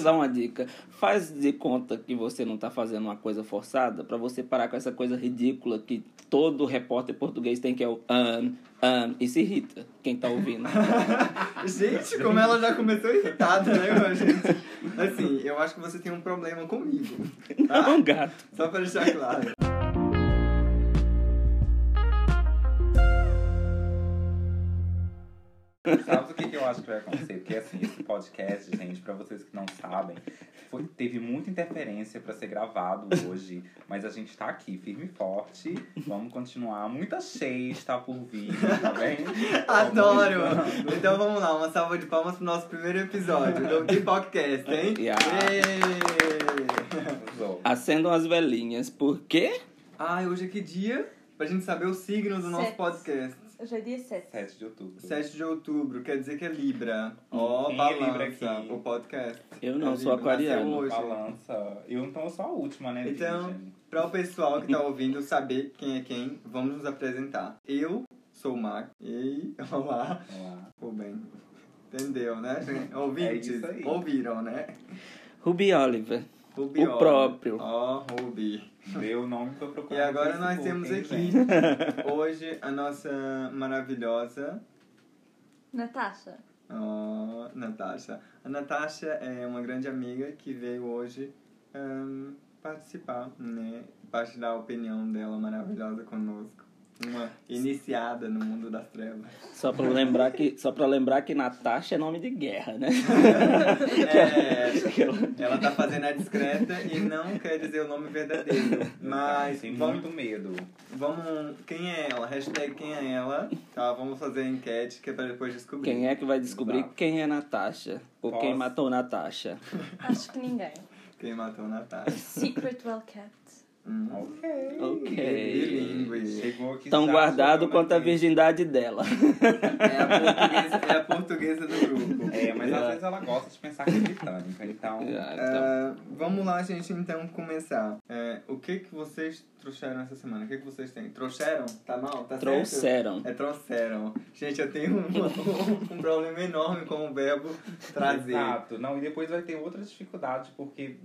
te dar uma dica. Faz de conta que você não tá fazendo uma coisa forçada pra você parar com essa coisa ridícula que todo repórter português tem que é o um, um, e se irrita quem tá ouvindo. Gente, como ela já começou irritada, né, gente? Assim, eu acho que você tem um problema comigo. Tá? Não, gato. Só pra deixar claro. Sabe o que, que eu acho que vai acontecer? Porque assim, esse podcast, gente, pra vocês que não sabem, foi, teve muita interferência pra ser gravado hoje, mas a gente tá aqui, firme e forte. Vamos continuar. Muita cheia está por vir, tá bem? Adoro! Vamos Então vamos lá, uma salva de palmas pro nosso primeiro episódio do Que Podcast, hein? Yeah. Acendam as velhinhas. Por quê? Ai, hoje é que dia? Pra gente saber o signo do nosso Sete. podcast. Hoje é dia 7. 7 de outubro. 7 de outubro, quer dizer que é Libra. Ó, Quem é Libra balança, aqui? o podcast. Eu não, É sou Libra, nasceu aquariano. hoje. Balança. Eu então sou a última, né? Então, Virgem? Para o pessoal que tá ouvindo saber quem é quem, vamos nos apresentar. Eu sou o Mark. E olá. Vamos lá. Pô, bem. Entendeu, né? Ouvintes, É isso aí. ouviram, né? Ruby Oliver. Ruby O Oliver. próprio. Ó, Ruby. Meu nome foi procurado. E agora nós temos aqui, hoje, a nossa maravilhosa Natasha. ó, Natasha. A Natasha é uma grande amiga que veio hoje ahn, participar, né? Partilhar a opinião dela maravilhosa conosco. Uma iniciada no mundo das trevas. Só pra lembrar que, só pra lembrar que Natasha é nome de guerra, né? É, ela tá fazendo a discreta e não quer dizer o nome verdadeiro. Mas Tem muito medo. vamos. Quem é ela? Hashtag quem é ela? Tá, vamos fazer a enquete que é pra depois descobrir. Quem é que vai descobrir Exato. quem é Natasha? Ou quem Posso? matou Natasha? Acho que ninguém. Quem matou Natasha? Secret well kept. Ok. Ok. Bilíngue. Chegou aqui Tão guardado quanto a virgindade dela. É a portuguesa, é a portuguesa do grupo. É, mas É. às vezes ela gosta de pensar que é britânica, então. Ah, então. Ah, vamos lá, gente, então começar. É, o que que vocês trouxeram essa semana? O que que vocês têm? Trouxeram? Tá mal? Tá certo? Trouxeram. É, trouxeram. Gente, eu tenho um, um, um problema enorme com o verbo trazer. Exato. Não, e depois vai ter outra dificuldade, porque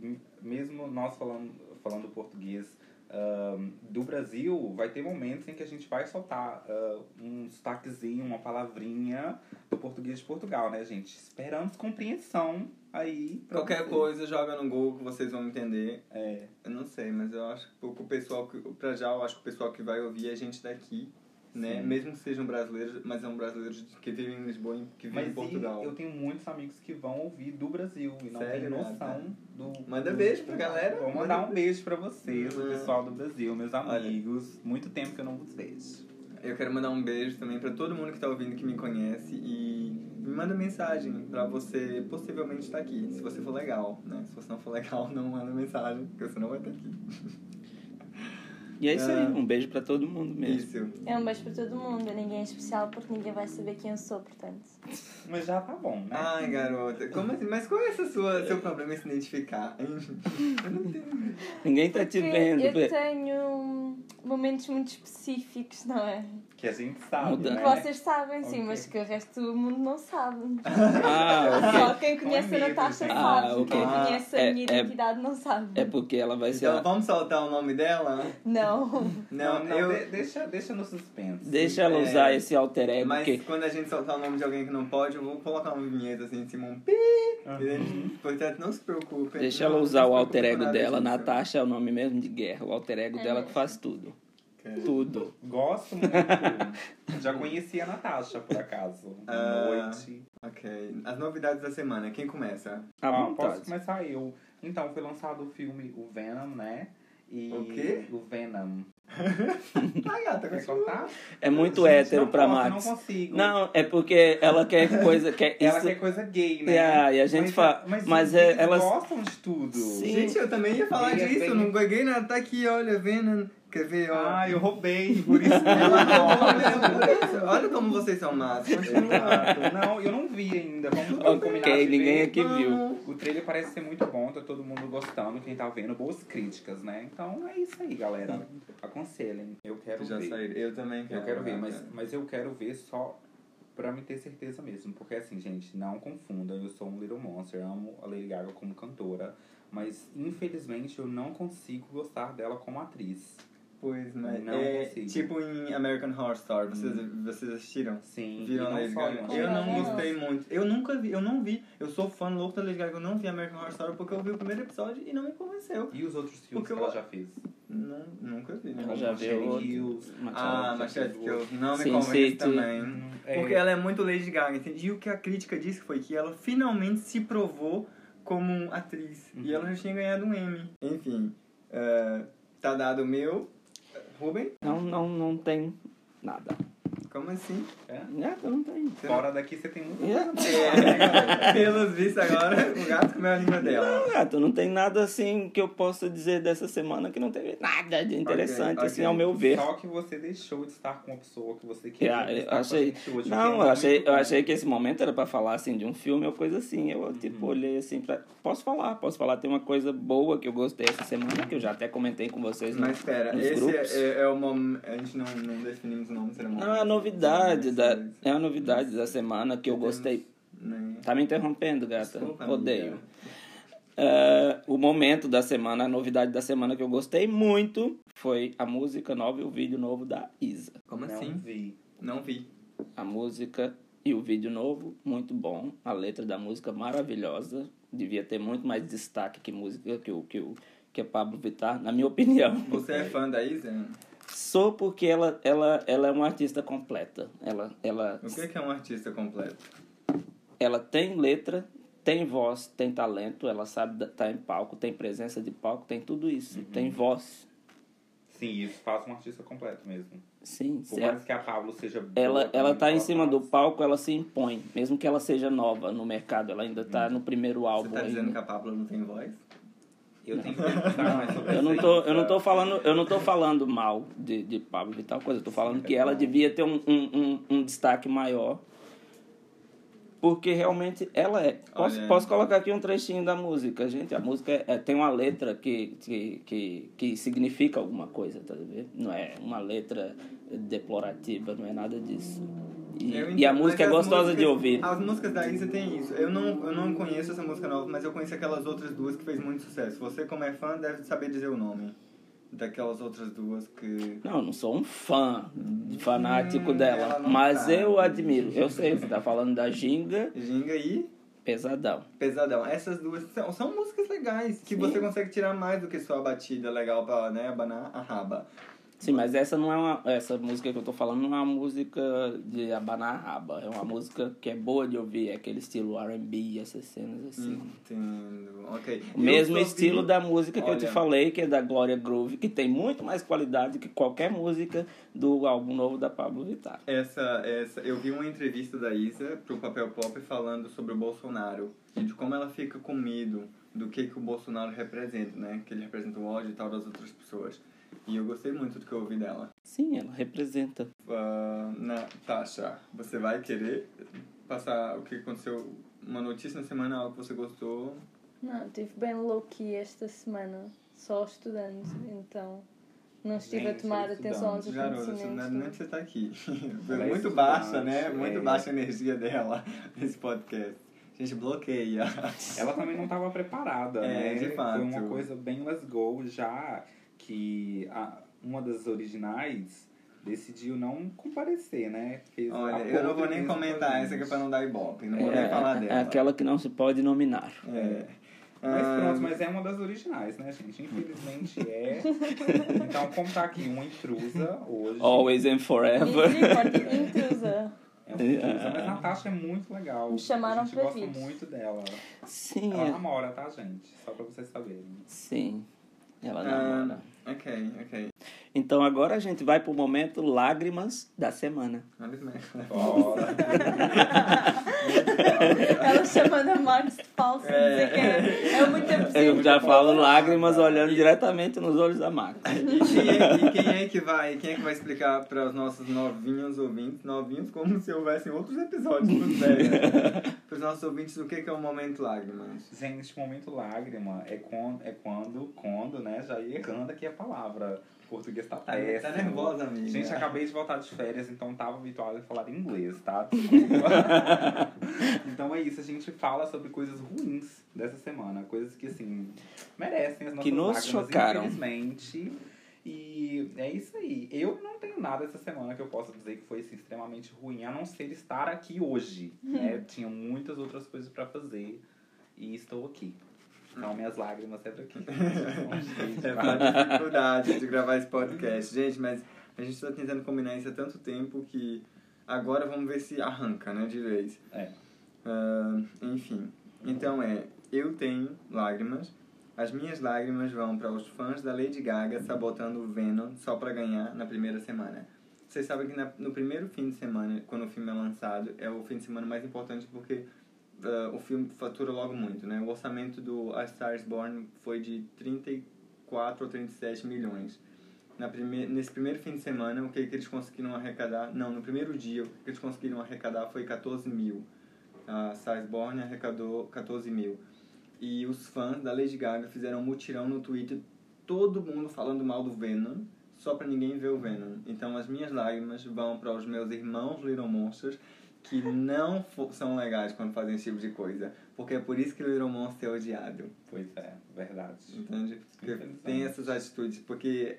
mesmo nós falando, falando português ahn, do Brasil, vai ter momentos em que a gente vai soltar ah, um sotaquezinho, uma palavrinha do português de Portugal, né, gente? Esperamos compreensão aí. Qualquer vocês. coisa, joga no Google que vocês vão entender. É, Eu não sei, mas eu acho que o pessoal que. Pra já, eu acho que o pessoal que vai ouvir é gente daqui, né? Sim. Mesmo que sejam brasileiros, mas são brasileiros que vivem em Lisboa e que vivem mas em Portugal. eu tenho muitos amigos que vão ouvir do Brasil e não Sério, têm né? noção do. Manda do- beijo pra galera. Vou Manda mandar um beijo pra vocês, o Hum. pessoal do Brasil, meus Olha. amigos. Muito tempo que eu não vos vejo. Eu quero mandar um beijo também pra todo mundo que tá ouvindo que me conhece e me manda mensagem pra você possivelmente estar aqui, se você for legal, né? Se você não for legal, não manda mensagem, porque você não vai estar aqui. E é isso aí. Ah. Um beijo pra todo mundo mesmo. Isso. É um beijo para todo mundo. Ninguém é especial porque ninguém vai saber quem eu sou, portanto. Mas já tá bom, né? Ai, garota, como assim? Mas qual é esse sua, seu problema em se identificar? Eu não tenho. Ninguém tá te Porque vendo. eu tenho momentos muito específicos, não é? Que a gente sabe, Muda. né? Que vocês sabem, sim, mas que o resto do mundo não sabe. Ah, Só ok. quem conhece Com a Natasha gente. sabe. Ah, ok. Quem Ah, conhece a é- minha é- identidade não sabe. É porque ela vai ser. Então a- vamos soltar o nome dela? Não. Não, Não, eu. de- deixa, deixa no suspense. Deixa ela É, usar esse alter ego. Mas porque quando a gente soltar o nome de alguém que não pode, eu vou colocar uma vinheta assim em cima, um pi. Uhum. Portanto, não se preocupe. Deixa Não- ela usar o alter ego dela. Natasha é o nome mesmo de guerra. O alter ego É dela que faz tudo. Tudo. Gosto muito. Já conheci a Natasha, por acaso. Boa Ah, noite. Ok. As novidades da semana, quem começa? Ó, vontade. posso começar eu. Então, foi lançado o filme O Venom, né? E O quê? O Venom. Ah, gata, Quer cortar? É muito Gente, hétero não pra posso, Max. Não consigo. Não, é porque ela quer coisa. Quer Ela isso... quer coisa gay, né? É, e a gente mas, fala- Mas, mas eles é- elas- gostam de tudo. Sim. Gente, eu também ia falar é disso, não peguei nada. Tá aqui, olha, Venom. Quer ver, ó? Ah, eu roubei, por isso que isso. Olha como vocês são más. Exato. Não, eu não vi ainda. Vamos, vamos combinar Ok, de ninguém ver. aqui viu. Não. O trailer parece ser muito bom, tá todo mundo gostando, quem tá vendo, boas críticas, né? Então é isso aí, galera. Aconselhem. Eu quero Já ver. Eu também quero. Eu quero ver, gata. mas, mas eu quero ver só pra me ter certeza mesmo. Porque assim, gente, não confundam, eu sou um Little Monster, amo a Lady Gaga como cantora. Mas infelizmente eu não consigo gostar dela como atriz. Pois, mas Não é consigo. tipo em American Horror Story, vocês, vocês assistiram? Sim, Viram e Lady Gaga? Eu não gostei muito. Eu nunca vi, eu não vi. Eu sou fã louco da Lady Gaga, eu não vi American Horror Story porque eu vi o primeiro episódio e não me convenceu. E os outros filmes Porque que eu- ela já fez? Não, nunca vi, né? Ela já viu outro. Kills. Ah, Machete Kills. Não me Sin convence City. também. Hum, é, Porque ela é muito Lady Gaga? E o que a crítica disse foi que ela finalmente se provou como atriz. E Uhum. ela já tinha ganhado um Emmy. Enfim, eh, tá dado o meu. Ruben? Não, não, não tem nada. Como assim? é. Nada, não tem. Fora daqui você tem muita É. né, É, pelos vistos agora, o gato comeu a língua dela. Não, gato, não tem nada assim que eu possa dizer dessa semana que não teve nada de interessante, Ok, assim, ok. ao meu ver. Só que você deixou de estar com uma pessoa que você queria Ah, eu com a achei- hoje, é Não, eu muito achei, eu achei que esse momento era pra falar assim de um filme ou coisa assim. Eu tipo olhei assim pra. Posso falar, posso falar. Tem uma coisa boa que eu gostei essa semana, que eu já até comentei com vocês no- Mas espera, nos esse é, é, é o momento. A gente não, não definimos o nome cerimônia. Não, é novidade da, é a novidade da semana que eu gostei. Tá me interrompendo, gata? Desculpa, Odeio. É, o momento da semana, a novidade da semana que eu gostei muito foi a música nova e o vídeo novo da Isa. Como Não assim? vi. Não vi. A música e o vídeo novo, muito bom. A letra da música maravilhosa. Devia ter muito mais destaque que música que o que o que a Pablo Vittar, na minha opinião. Você é fã da Isa? Sou porque ela, ela, ela é uma artista completa. Ela, ela, O que é um artista completo? ela tem letra, tem voz, tem talento, ela sabe estar em palco, tem presença de palco, tem tudo isso. Tem voz. Sim, isso faz um artista completo mesmo. Sim, Por certo. mais que a Pablo seja boa Ela, ela tá em cima do palco, ela se impõe. Mesmo que ela seja nova no mercado, ela ainda tá no primeiro Você álbum tá dizendo ainda. que a Pablo não tem voz? Eu tenho que mais sobre Eu não tô, eu não tô falando, eu não tô falando mal de, de Pablo e tal coisa. Eu tô falando que ela devia ter um, um, um, um destaque maior. Porque realmente ela é. Posso, Olha- posso colocar aqui um trechinho da música, gente. A música é- é- tem uma letra que, que, que, que significa alguma coisa, tá vendo? Não é uma letra deplorativa, não é nada disso. E, e a música é gostosa de músicas- ouvir. As músicas da Isa tem isso. Eu não, eu não conheço essa música nova, mas eu conheço aquelas outras duas que fez muito sucesso. Você, como é fã, deve saber dizer o nome daquelas outras duas que. Não, não sou um fã, fanático Hum, dela, mas tá. eu admiro. Eu sei, você tá falando da Ginga, Ginga e pesadão. Pesadão. Essas duas são, são músicas legais, que Sim. você consegue tirar mais do que só a batida legal pra né, abanar a raba. Sim, mas essa não é uma. Essa música que eu tô falando não é uma música de abanar a raba. É uma música que é boa de ouvir, é aquele estilo RB, essas cenas assim. Entendo. Ok. O mesmo estilo vi- da música que eu te Olha. falei, que é da Gloria Groove, que tem muito mais qualidade que qualquer música do álbum novo da Pablo Vittar. Essa, essa, eu vi uma entrevista da Isa pro Papel Pop falando sobre o Bolsonaro e de como ela fica com medo do que, que o Bolsonaro representa, né? Que ele representa o ódio e tal das outras pessoas. E eu gostei muito do que eu ouvi dela. Sim, ela representa. Ah, Natasha, você vai querer passar o que aconteceu, uma notícia na semana, algo que você gostou? Não, estive bem low-key esta semana, só estudando, então não estive a Gente, tomar estudando. atenção aos acontecimentos. não é nem que você tá aqui. É muito estudante, baixa, né? Muito é. baixa a energia dela nesse podcast. A gente bloqueia. Ela também não estava preparada, É, né? de fato. Foi uma coisa bem let's go, já que a, uma das originais decidiu não comparecer, né? Fez Olha, eu não vou nem comentar essa aqui gente. pra não dar ibope. Não vou É, nem falar é dela. aquela que não se pode nominar. É. Mas Ah, pronto, mas é uma das originais, né, gente? Infelizmente é. Então, como tá aqui uma intrusa hoje. Always and forever. Intrusa. É uma intrusa, mas Natasha é muito legal. Me chamaram a gente pra gosta vir. muito dela. Sim, Ela é- namora, tá, gente? Só pra vocês saberem. sim. Ela ah, namora. ok, ok. Então agora a gente vai pro momento lágrimas da semana. Bora. Ela chamando a Marcos de falsa, dizer que é, é muito Eu já falo lágrimas olhando diretamente nos olhos da Max. E quem, é, e quem é que vai, quem é que vai explicar para os nossos novinhos ouvintes, novinhos como se houvessem outros episódios pros velhos, para os nossos ouvintes o que que é o momento lágrimas? Gente, momento lágrima é quando, é quando, quando, né? Já ia errando aqui a palavra. português tá Tá, péssimo. tá nervosa, amiga. Gente, acabei de voltar de férias, então tava habituado a falar inglês, tá? Então é isso, a gente fala sobre coisas ruins dessa semana. Coisas que, assim, merecem as nossas Que nos lágrimas, chocaram. infelizmente. E é isso aí. Eu não tenho nada essa semana que eu possa dizer que foi assim, extremamente ruim, a não ser estar aqui hoje. Né? Tinha muitas outras coisas pra fazer e estou aqui. Então, minhas lágrimas sempre aqui. É uma dificuldade de gravar esse podcast. Gente, mas a gente tá tentando combinar isso há tanto tempo que agora vamos ver se arranca, né, de vez. É. Ah, enfim, então é, eu tenho lágrimas. As minhas lágrimas vão para os fãs da Lady Gaga sabotando o Venom só para ganhar na primeira semana. Vocês sabem que na- no primeiro fim de semana, quando o filme é lançado, é o fim de semana mais importante porque ah, o filme fatura logo muito, né? O orçamento do A Star is Born foi de 34 ou 37 milhões. Na prime nesse primeiro fim de semana, o que, que eles conseguiram arrecadar? Não, no primeiro dia, o que eles conseguiram arrecadar foi 14 mil. A Star is Born arrecadou 14 mil. E os fãs da Lady Gaga fizeram um mutirão no Twitter, todo mundo falando mal do Venom, só pra ninguém ver o Venom. Então as minhas lágrimas vão para os meus irmãos Little Monsters, que não são legais quando fazem esse tipo de coisa. Porque é por isso que Little Monster é odiado. Pois é, verdade. Entende? Porque tem essas atitudes, porque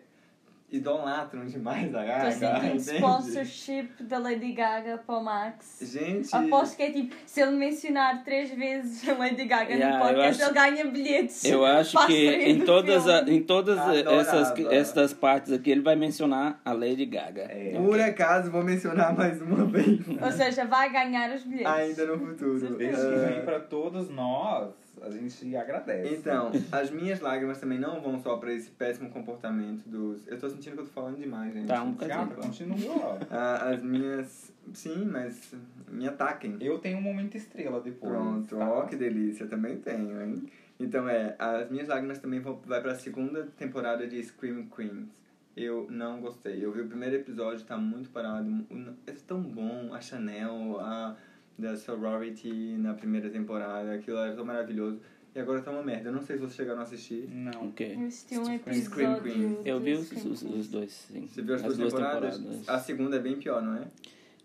idolatram demais a Gaga. sentindo entende? sponsorship da Lady Gaga para o Max. Gente, Aposto que é tipo, se ele mencionar três vezes a Lady Gaga Yeah, no podcast, acho- ele ganha bilhetes. Eu acho para que em todas, a- em todas essas, Adorava. essas partes aqui ele vai mencionar a Lady Gaga. É. por acaso, vou mencionar mais uma vez. Ou seja, vai ganhar os bilhetes. Ainda no futuro. Desde que Ah, vem pra todos nós, a gente agradece. Então, as minhas lágrimas também não vão só pra esse péssimo comportamento dos. Eu tô sentindo que eu tô falando demais, gente. Tá, um bocadinho. Gata, continua. Ah, as minhas. Sim, mas me ataquem. Eu tenho um momento estrela depois. Pronto, tá? ó que delícia, também tenho, hein? Então é, as minhas lágrimas também vão vai pra segunda temporada de Scream Queens. Eu não gostei. Eu vi o primeiro episódio, tá muito parado. É tão bom, a Chanel, a da Sorority na primeira temporada, aquilo era tão maravilhoso. E agora tá uma merda. Eu não sei se vocês chegaram a assistir. Não. Ok. Eu assisti um Scream episódio. Queen. Eu vi os, Scream os, os dois, sim. Você viu as, duas, duas temporadas? temporadas. A segunda é bem pior, não é?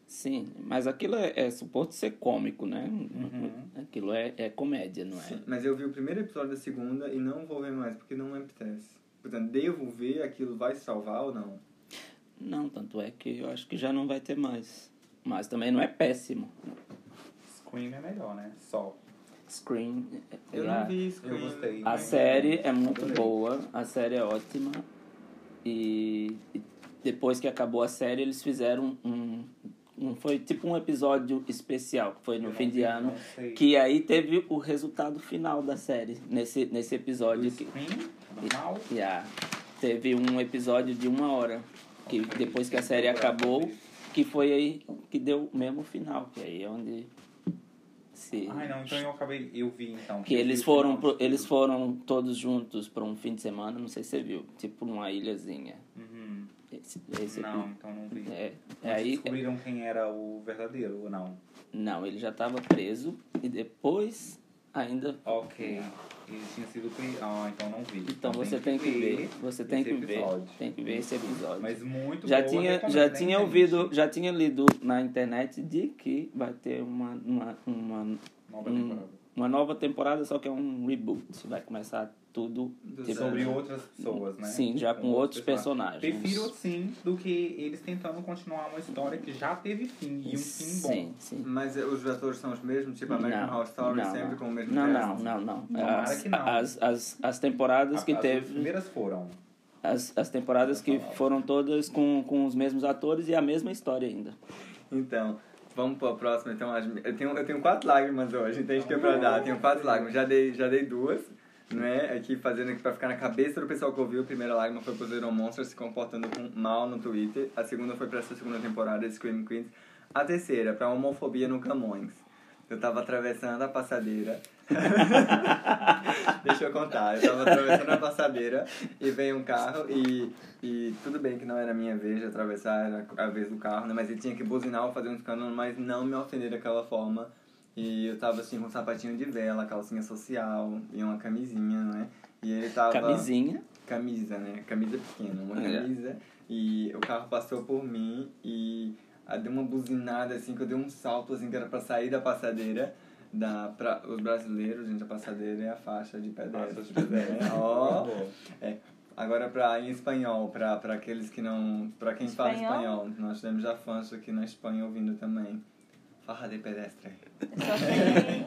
Sim, mas aquilo é, é suposto ser cômico, né? Uhum. Aquilo é, é comédia, não é? Sim, mas eu vi o primeiro episódio da segunda e não vou ver mais, porque não me apetece. Portanto, devo ver, aquilo vai salvar ou não? Não, tanto é que eu acho que já não vai ter mais. Mas também não é péssimo. Scream é melhor, né? Só. Scream. Eu é não a- vi Scream. Eu gostei. A série é muito Adorei. boa, a série é ótima. E e depois que acabou a série, eles fizeram um. um foi tipo um episódio especial, que foi no fim de vi, ano. não sei. Que aí teve o resultado final da série, nesse, nesse episódio. Que, Scream, normal. Yeah. Teve um episódio de uma hora, que depois que a série acabou, que foi aí que deu o mesmo final, que aí é onde se... Ai, não, então eu acabei. Eu vi então. Que eles foram, pro- eles foram todos juntos para um fim de semana, não sei se você viu, tipo numa ilhazinha. Uhum. Esse, esse Não, então não vi. É, Mas é aí, descobriram quem era o verdadeiro ou não? não, ele já estava preso e depois ainda Ok. Ele tinha sido. Ah, então não vi. então você tem que ver, você tem que ver, episódio. tem que ver esse episódio. Mas muito já boa, tinha já tinha ouvido já tinha lido na internet de que vai ter uma uma, uma, Nova um- temporada. uma nova temporada só que é um reboot vai começar tudo Do tipo. Sobre outras pessoas, né? sim já com outros personagens Prefiro sim do que eles tentando continuar uma história que já teve fim e um fim bom. sim sim Mas eh, os atores são os mesmos? Tipo American Não, Horror Story, não, sempre não. com o mesmo não não cast? não não Tomara as, não. as, as, as temporadas que As- As teve primeiras foram. as, as temporadas que foram todas com, com os mesmos atores e a mesma história ainda Então, vamos para a próxima. Então, as- eu, tenho, eu tenho quatro lágrimas hoje, entende que é pra dar? Tenho quatro lágrimas. Já dei, já dei duas, né? Aqui fazendo aqui pra ficar na cabeça do pessoal que ouviu. A primeira lágrima foi pro Little Monsters se comportando com mal no Twitter. A segunda foi pra essa segunda temporada de Scream Queens. A terceira, pra homofobia no Camões. Eu tava atravessando a passadeira. Deixa eu contar. Eu tava atravessando a passadeira e veio um carro e, e tudo bem que não era a minha vez de atravessar, era a vez do carro, né? Mas ele tinha que buzinar ou fazer um escândalo, mas não me ofender daquela forma. E eu tava assim com um sapatinho de vela, calcinha social e uma camisinha, né? E ele tava... camisinha camisa, né? Camisa pequena, uma É. camisa. E o carro passou por mim e deu uma buzinada assim, que eu dei um salto assim, que era pra sair da passadeira. Da, pra, os brasileiros, gente, a passadeira é a faixa de pedestre. Faixa de pedestre. É, ó. Boa. É. Agora pra, em espanhol, pra, pra aqueles que não. Pra quem fala Espanhol? espanhol. Nós temos já fãs aqui na Espanha ouvindo também. Farra de pedestre. Só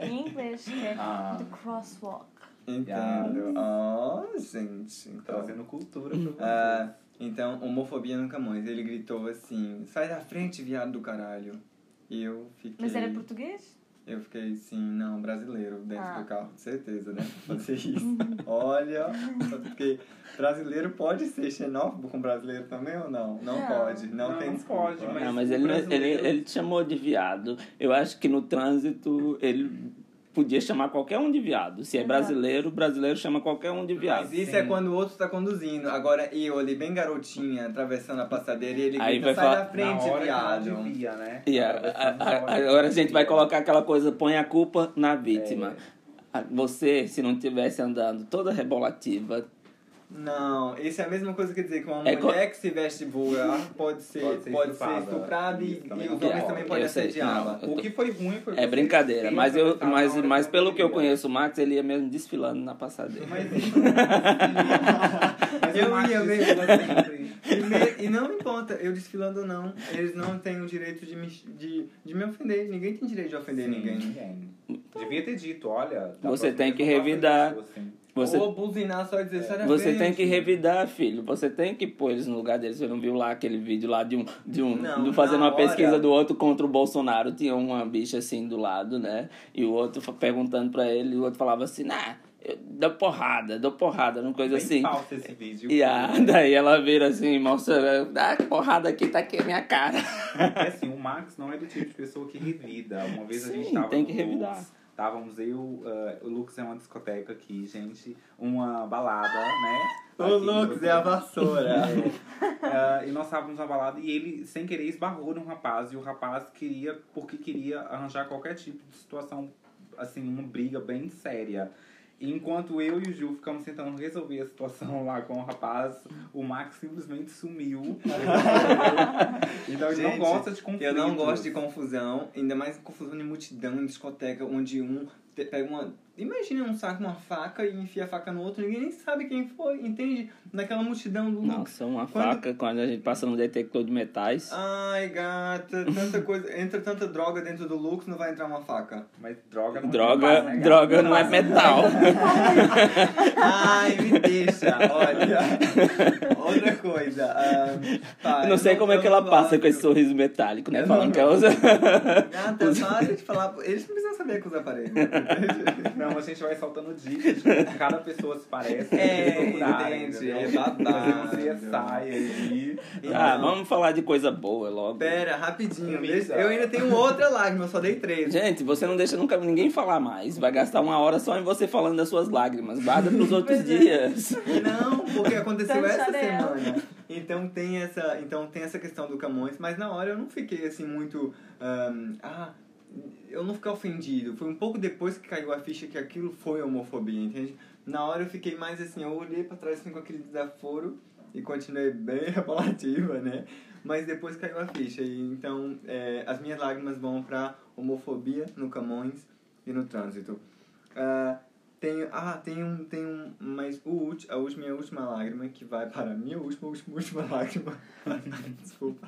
tem em inglês, que é Ah. The Crosswalk. Entendo. Ó, gente. Então, Trazendo cultura pro Brasil. então, homofobia no Camões. Ele gritou assim: sai da frente, viado do caralho. E eu fiquei. Mas era português? Eu fiquei assim, não, brasileiro, dentro Ah. do carro, com certeza, né? Fazer isso. Olha, porque brasileiro pode ser xenófobo com brasileiro também ou não? Não, Não. pode, não, Não, tem não desculpa. pode, mas- Não, mas ele, não- ele, brasileiro- ele te chamou de viado. Eu acho que no trânsito ele podia chamar qualquer um de viado. Se é Exato. brasileiro, o brasileiro chama qualquer um de viado. Mas isso Sim. é quando o outro tá conduzindo. Agora eu ali, bem garotinha, atravessando a passadeira e ele Aí grita, vai sai falar- da frente, Na hora viado. que devia, né? E que agora a gente vai colocar aquela coisa, põe a culpa na vítima. É. Você, se não tivesse andando toda rebolativa, Não, isso é a mesma coisa que dizer que uma É co- mulher que se veste vulgar pode ser, Pode ser pode ser estuprada. estuprada e, e os homens também podem assediá-la. não. O que foi ruim foi é brincadeira. Mas, eu, mas, mas pelo que eu conheço o Max, ele ia mesmo desfilando na passadeira. Mas não Mas Eu Max ia mesmo. sempre. E, me- e não importa, eu desfilando ou não, eles não têm o direito de me, de, de me ofender. Ninguém tem direito de ofender Sim, ninguém. ninguém. Devia ter dito, olha. Você tem que revidar. isso, assim. Você, Ou buzinar só e dizer, sai da você frente. tem que revidar, filho. Você tem que pôr eles no lugar deles. Você não viu lá aquele vídeo lá de um. De um Não, do fazendo uma pesquisa hora- do outro contra o Bolsonaro. Tinha uma bicha assim do lado, né? E o outro perguntando pra ele, e o outro falava assim, nah, eu dou porrada, dou porrada, uma coisa Bem assim. falso esse vídeo. E a, daí ela vira assim, mostra, ah, porrada aqui, tá aqui a minha cara. Porque assim, o Max não é do tipo de pessoa que revida. Uma vez a gente Sim, tava tem que revidar. Lux, Estávamos eu, eh, o Lux é uma discoteca aqui, gente. Uma balada, né? O Aqui, Lux é a vassoura. Ah, e nós estávamos na balada e ele, sem querer, esbarrou num rapaz. E o rapaz queria, porque queria arranjar qualquer tipo de situação, assim, uma briga bem séria. Enquanto eu e o Ju ficamos tentando resolver a situação lá com o rapaz, o Max simplesmente sumiu. então ele não Gente, gosta de conflito. Eu não gosto de confusão, ainda mais confusão de multidão em discoteca, onde um pega uma. Imagina um saco, uma faca e enfia a faca no outro, ninguém nem sabe quem foi, entende? Naquela multidão do. Nossa, uma Quando- faca quando a gente passa no detector de metais. Ai, gata, tanta coisa. Entra tanta droga dentro do Lux, não vai entrar uma faca. Mas droga não Droga, faz, né, droga não é metal. Ai, me deixa, olha. Outra coisa. ah, tá, Eu não sei como é que ela passa com esse sorriso. metálico, né? Eu Falando não- que ela usa. Gata, para de falar. Eles não precisam saber que usa aparelho. Não, a gente vai soltando dicas cada pessoa se parece. É, entende, é babado. Fazer um CSI aí. Ah, vamos falar de coisa boa logo. Pera, rapidinho. Deixa- Eu ainda tenho outra lágrima, eu só dei três. Gente, você não deixa nunca ninguém falar mais. Vai gastar uma hora só em você falando das suas lágrimas. Guarda pros outros é. dias. Não, porque aconteceu Então, essa Chanel. semana. Então tem essa, então tem essa questão do Camões, mas na hora eu não fiquei assim muito, ahn, ah, eu não fiquei ofendido. Foi um pouco depois que caiu a ficha que aquilo foi homofobia, entende? Na hora eu fiquei mais assim, eu olhei pra trás assim, com aquele desaforo e continuei bem apelativa, né? Mas depois caiu a ficha e então é, as minhas lágrimas vão pra homofobia no Camões e no trânsito. Ah, tem, ah, tem um, tem um, mas o ulti, a última, minha última lágrima que vai para a minha última, última, última lágrima. Desculpa.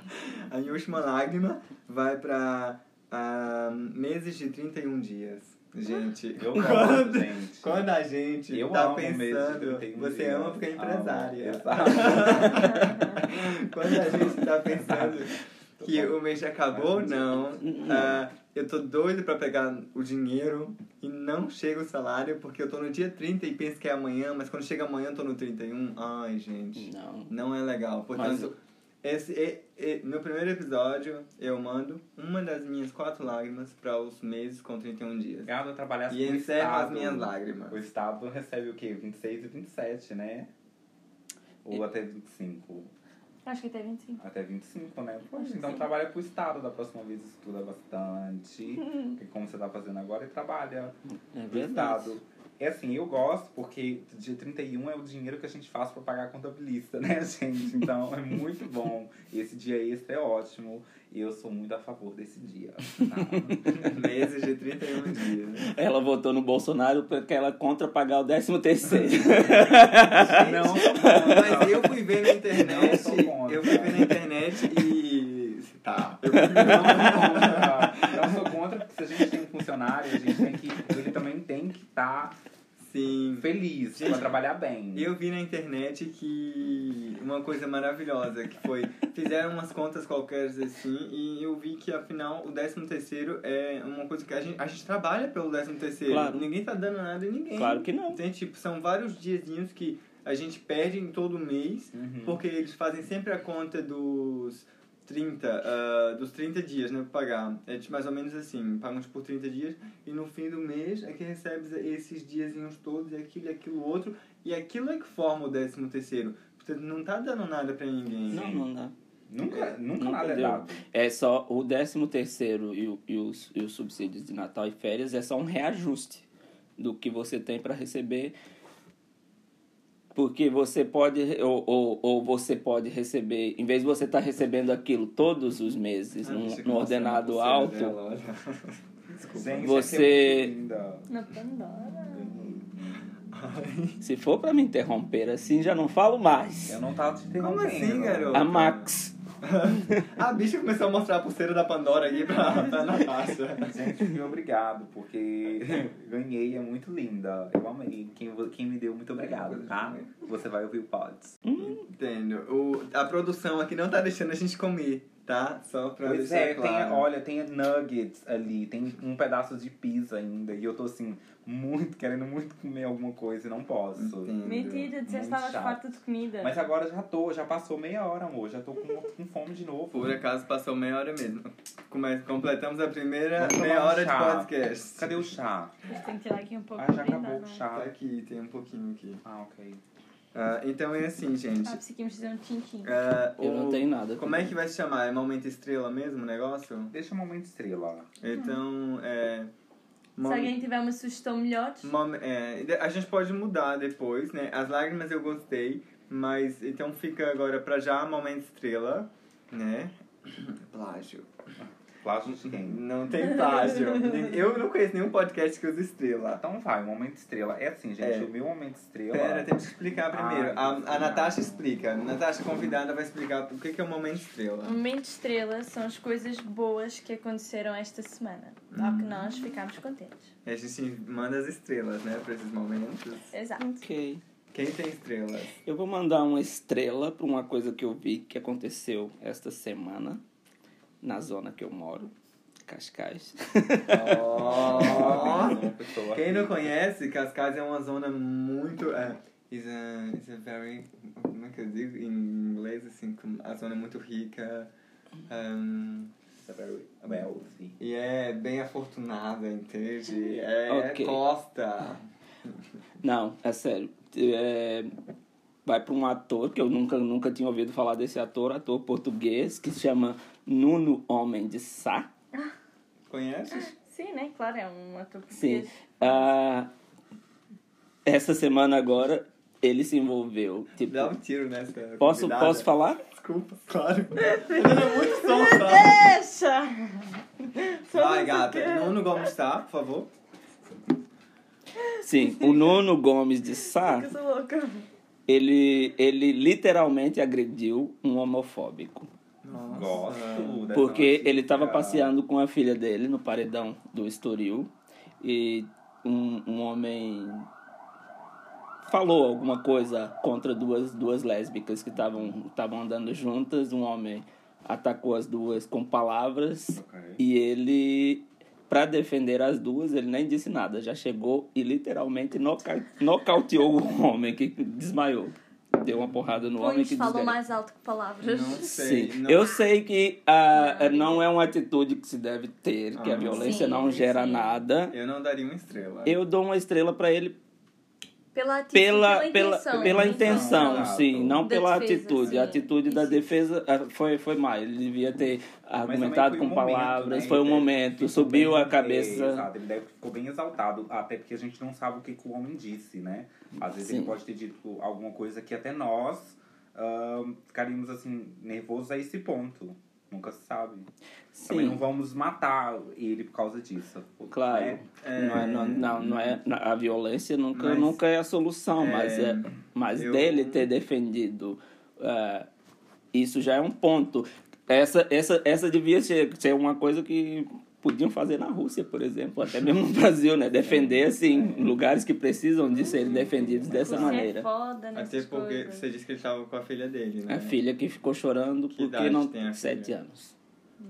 A minha última lágrima vai para ah, meses de 31 dias. Gente, Eu quando, gente. quando a gente Eu tá pensando, 31 você dias. ama porque é empresária. quando a gente tá pensando que o mês já acabou, não. Ah, eu tô doido pra pegar o dinheiro e não chega o salário porque eu tô no dia 30 e penso que é amanhã, mas quando chega amanhã eu tô no 31. Ai, gente. Não. Não é legal. Portanto, esse e, e, no primeiro episódio eu mando uma das minhas quatro lágrimas para os meses com 31 dias. Gado trabalhasse E encerro as Estado. minhas lágrimas. O Estado recebe o quê? 26 e 27, né? Ou até 25. Acho que até 25. Até 25, né? Poxa, então trabalha pro Estado. Da próxima vez estuda bastante. que como você tá fazendo agora, e trabalha É pro verdade. Estado. É assim, eu gosto porque dia 31 é o dinheiro que a gente faz pra pagar a contabilista, né, gente? Então é muito bom. Esse dia extra é ótimo. E eu sou muito a favor desse dia. Tá? Meses de 31 dias. né? Ela votou no Bolsonaro porque ela contra pagar o 13 terceiro. não. Mas eu fui ver na internet. Não contra. eu fui ver na internet e. Tá. Eu Não, sou contra. Não sou contra, porque se a gente tem um funcionário, a gente tem que. Ele também tem que estar Sim. feliz Gente, pra trabalhar bem. Eu vi na internet que uma coisa maravilhosa que foi fizeram umas contas qualquer assim e eu vi que afinal o 13 terceiro é uma coisa que a gente, a gente trabalha pelo 13 terceiro. Claro. Ninguém tá dando nada em ninguém. Claro que não. Tem tipo são vários diazinhos que a gente perde em todo mês Uhum. porque eles fazem sempre a conta dos 30, ah, dos 30 dias, né, pra pagar. É mais ou menos assim, pagam por 30 dias e no fim do mês é que recebes esses diazinhos todos, e aquilo e aquilo outro, e aquilo é que forma o 13 terceiro. Portanto, não tá dando nada pra ninguém. Não, não dá. Nunca, nunca Nunca nada é deu. dado. É só o 13 terceiro e, o- e os, e os subsídios de Natal e férias é só um reajuste do que você tem para receber. Porque você pode, ou, ou, ou você pode receber, em vez de você estar recebendo aquilo todos os meses, Ah, num, num ordenado alto, dela, Você- é se for para me interromper assim, já não falo mais. Eu não tava te Como interrompendo. assim, garoto? A Max. a bicha começou a mostrar a pulseira da Pandora aqui pra, pra Natasha. Gente, obrigado, porque ganhei, é muito linda. Eu amei. Quem, quem me deu, muito obrigado, tá? Você vai ouvir o pods. Entendo. O, a produção aqui não tá deixando a gente comer, tá? Só pra Pois deixar é, claro. tem, olha, tem nuggets ali, tem um pedaço de pizza ainda. E eu tô assim, muito, querendo muito comer alguma coisa e não posso. Entendo. Mentira, Muito estavas chato. farta de comida. Mas agora já tô, já passou meia hora, amor. Já tô com, com fome de novo. Por acaso passou meia hora mesmo. Come- completamos a primeira meia um hora de podcast. Cadê o chá? Tem que tirar aqui um pouco Ah, já de acabou o brindar, chá. Tá aqui, tem um pouquinho aqui. Ah, ok. Ah, então é assim, gente. Ah, conseguimos fazer um tchim-tchim. Ah, Eu o- não tenho nada. Como é que vai se chamar? É Momento Estrela mesmo o negócio? Deixa o momento estrela. Então, é... Se mom- alguém tiver uma sugestão melhor, mom- é, a gente pode mudar depois, né? As lágrimas eu gostei, mas então fica agora pra já Momento Estrela, né? Plágio. Plágio de quem? Não tem plágio. eu não conheço nenhum podcast que usa estrela. Então vai, o momento estrela. É assim, gente, É. o meu momento estrela. Pera, temos que explicar primeiro. Ah, a, a. Natasha explica. A Natasha, convidada, vai explicar o que que é o momento o estrela. momento estrela são as coisas boas que aconteceram esta semana. Ao que nós ficámos contentes. E a gente manda as estrelas, né, pra esses momentos. Exato. Ok. Quem tem estrelas? Eu vou mandar uma estrela para uma coisa que eu vi que aconteceu esta semana na zona que eu moro, Cascais. Oh. Quem não conhece, Cascais é uma zona muito. É, is a, is a very. Como é que eu digo em inglês? Assim, como- a zona é muito rica. um, It's a very wealthy. e é bem afortunada, entende? É Ok. costa. Não, é sério. É, vai para um ator que eu nunca, nunca tinha ouvido falar desse ator, ator português, que se chama Nuno Homem de Sá. Conheces? Sim, né? Claro, é um ator Sim. Ah, essa semana agora ele se envolveu. Tipo, Dá um tiro nessa. posso, convidada. posso falar? Desculpa, claro. Tô dando muito som, tá? Deixa! Vai, gata. Nuno Gomes tá, por favor. Sim, o Nuno Gomes de Sá, Que sou louca. ele, ele literalmente agrediu um homofóbico. Nossa. Gosto. Porque ele estava passeando com a filha dele no paredão do Estoril e um, um homem falou alguma coisa contra duas, duas lésbicas que estavam estavam andando juntas. Um homem atacou as duas com palavras Ok. e ele, para defender as duas, ele nem disse nada. Já chegou e literalmente noca nocauteou o homem que desmaiou. Deu uma porrada no homem que falam desmaiou. mais alto que palavras. Não sei. Sim, não- eu sei que ah, não é uma atitude que se deve ter, que a Ah. violência Sim, não gera sim. nada. Eu não daria uma estrela. Eu dou uma estrela pra ele Pela atitude, pela, pela intenção. pela né? intenção, sim, não pela defesa, atitude. sim. A atitude da defesa ah, foi, foi má. Ele devia ter argumentado com foi um momento, palavras, né? foi um momento, subiu bem- a cabeça. É, exato, ele deve, ficou bem exaltado, até porque a gente não sabe o que, que o homem disse, né? Às vezes Sim. ele pode ter dito alguma coisa que até nós ah, ficaríamos assim, nervosos a esse ponto. Nunca se sabe. Também não Sim, vamos matar ele por causa disso. claro. né? Não, é, não, não, não é, a violência nunca, Mas- nunca é a solução, É, mas, é, mas eu- dele ter defendido ah, isso já é um ponto. Essa, essa, essa devia ser, ser uma coisa que podiam fazer na Rússia, por exemplo, até mesmo no Brasil, né? Defender, assim, lugares que precisam de serem defendidos dessa Você maneira. é foda nessas Até porque coisas. você disse que ele estava com a filha dele, né? A filha que ficou chorando Que porque idade não tem sete filha? anos.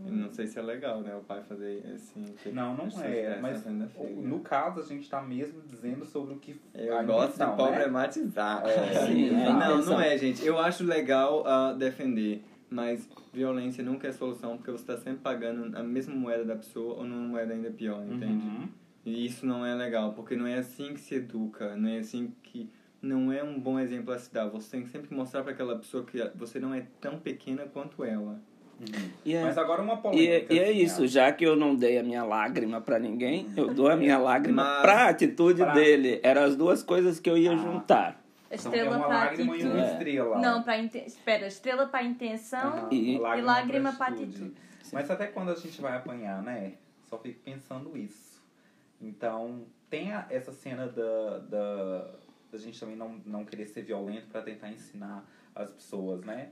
Eu Não sei se é legal, né? O pai fazer assim. Não, não é. Mas no caso, a gente tá mesmo dizendo sobre o que. Eu a gosto de né? problematizar. É, sim, é não, não é, gente. Eu acho legal ah, defender, mas violência nunca é solução, porque você está sempre pagando a mesma moeda da pessoa ou numa moeda ainda pior, entende? Uhum. E isso não é legal, porque não é assim que se educa, não é assim que. Não é um bom exemplo a se dar. Você tem sempre que mostrar para aquela pessoa que você não é tão pequena quanto ela. Uhum. E é, Mas agora uma e, polêmica. é- e é assim, isso, já que eu não dei a minha lágrima pra ninguém, eu dou a minha lágrima Mas- pra atitude Pra- dele. Eram as duas coisas que eu ia Ah. juntar. A Então, estrela é uma para lágrima e uma É. estrela. Não, para inte... espera, estrela para intenção. Aham, E- e lágrima pra atitude. Mas até quando a gente vai apanhar, né? Só fico pensando isso. Então, tem a- essa cena da, da, da gente também não, não querer ser violento pra tentar ensinar as pessoas, né?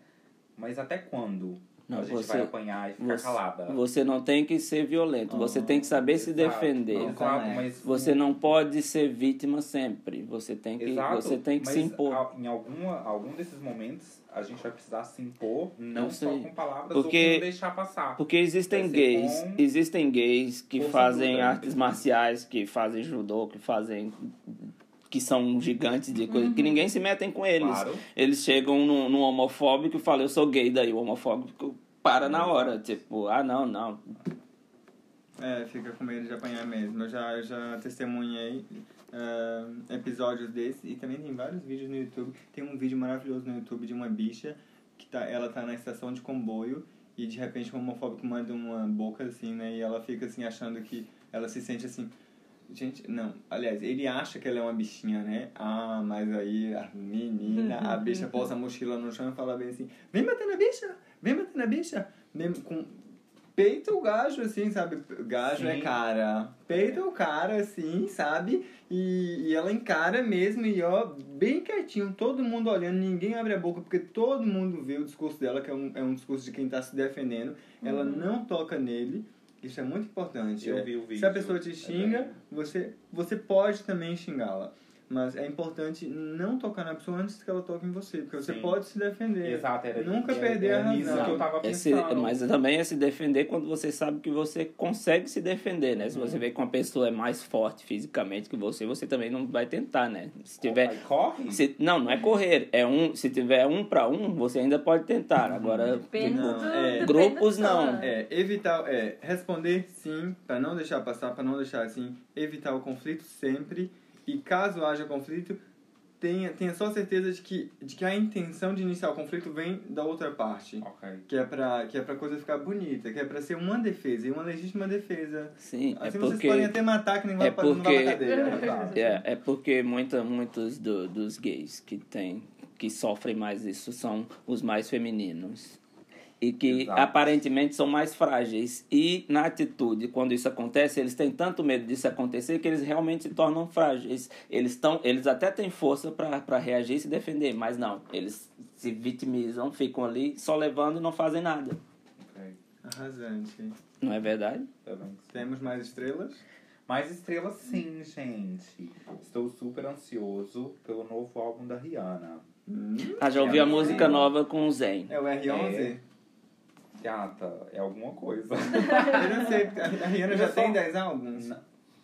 Mas até quando Não, a gente você- vai apanhar e ficar Você, calada? você não tem que ser violento, você tem que saber se Exato, defender. Exato, Não, mas Você não pode ser vítima sempre. Você tem que, Exato, você tem que mas se impor. em alguma, algum desses momentos a gente vai precisar se impor, não Eu só sei. com palavras Porque- ou com não deixar passar. Porque existem gays, com existem gays que fazem artes marciais, que fazem judô, que fazem que são gigantes de coisa, que ninguém se metem com eles. Claro. Eles chegam num, num homofóbico e falam, eu sou gay, daí o homofóbico para na hora, tipo, ah não, não. É, fica com medo de apanhar mesmo. Eu já, eu já testemunhei ah, episódios desses e também tem vários vídeos no YouTube. Tem um vídeo maravilhoso no YouTube de uma bicha que tá, ela tá na estação de comboio e de repente um homofóbico manda uma boca assim, né? E ela fica assim achando que ela se sente assim. Gente, não, aliás, ele acha que ela é uma bichinha, né? Ah, mas aí a menina, a bicha posa a mochila no chão e fala bem assim: vem bater na bicha, vem bater na bicha. Mesmo com, peita o gajo, assim, sabe? Gajo é Sim. cara. Peita o cara, assim, sabe? E, e ela encara mesmo e, ó, bem quietinho, todo mundo olhando, ninguém abre a boca, porque todo mundo vê o discurso dela, que é um, é um discurso de quem tá se defendendo. Ela não toca nele. Isso é muito importante. Eu É, vi o vídeo. Se a pessoa te É xinga, bem- você, você pode também xingá-la. Mas é importante não tocar na pessoa antes que ela toque em você, porque você Sim. pode se defender. Exato, era Nunca era- perder era a nisso razão. que eu tava É se- pensando. mas também é se defender quando você sabe que você consegue se defender, né? Se você vê que uma pessoa é mais forte fisicamente que você, você também não vai tentar, né? Se tiver, corre? se, não, não é correr, é um, se tiver um para um, você ainda pode tentar. Agora, Depende Não, é. Grupos, não. É, evitar, é, responder sim, para não deixar passar, para não deixar assim, evitar o conflito sempre. E caso haja conflito, tenha, tenha só certeza de que, de que a intenção de iniciar o conflito vem da outra parte. Ok. Que é pra, que é pra coisa ficar bonita, que é pra ser uma defesa, e uma legítima defesa. sim, é Assim vocês porque podem até matar que nem vai, é não vai porque- cadeia. Exato. é, é porque muita, muitos do- dos gays que tem que sofrem mais isso são os mais femininos. E que Exato. aparentemente são mais frágeis. E na atitude, quando isso acontece, eles têm tanto medo disso acontecer que eles realmente se tornam frágeis. Eles, tão, eles até têm força para reagir e se defender, mas não. Eles se vitimizam, ficam ali só levando e não fazem nada. Ok. Arrasante. Não é verdade? Tá bem. Temos mais estrelas? Mais estrelas sim, gente. Estou super ansioso pelo novo álbum da Rihanna. Ah, já ouvi a É, música nova com o Zen. É o R11? Gata, é alguma coisa. Eu não sei, a Rihanna já Eu só- tem 10 álbuns?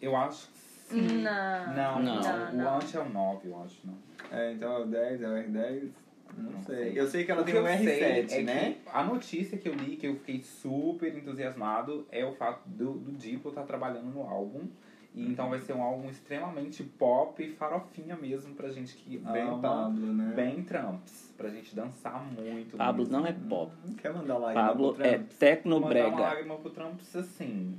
Eu acho que sim. Não. Não, Não. não. Não, O antes é o 9, eu acho, não. É, então é o 10, é o R10? Não, Não sei. sei. Eu sei que ela O tem que sei R7, é né? A notícia que eu li, que eu fiquei super entusiasmado, é o fato do, do Diplo estar trabalhando no álbum. E então vai ser um álbum extremamente pop e farofinha mesmo pra gente que Bem ama, Pablo, né? bem Trumps. Pra gente dançar muito. Pablo mesmo. não é pop. Não quer mandar lágrima Pablo pro é Trump? tecno Mandar uma brega. lágrima pro Trumps, assim...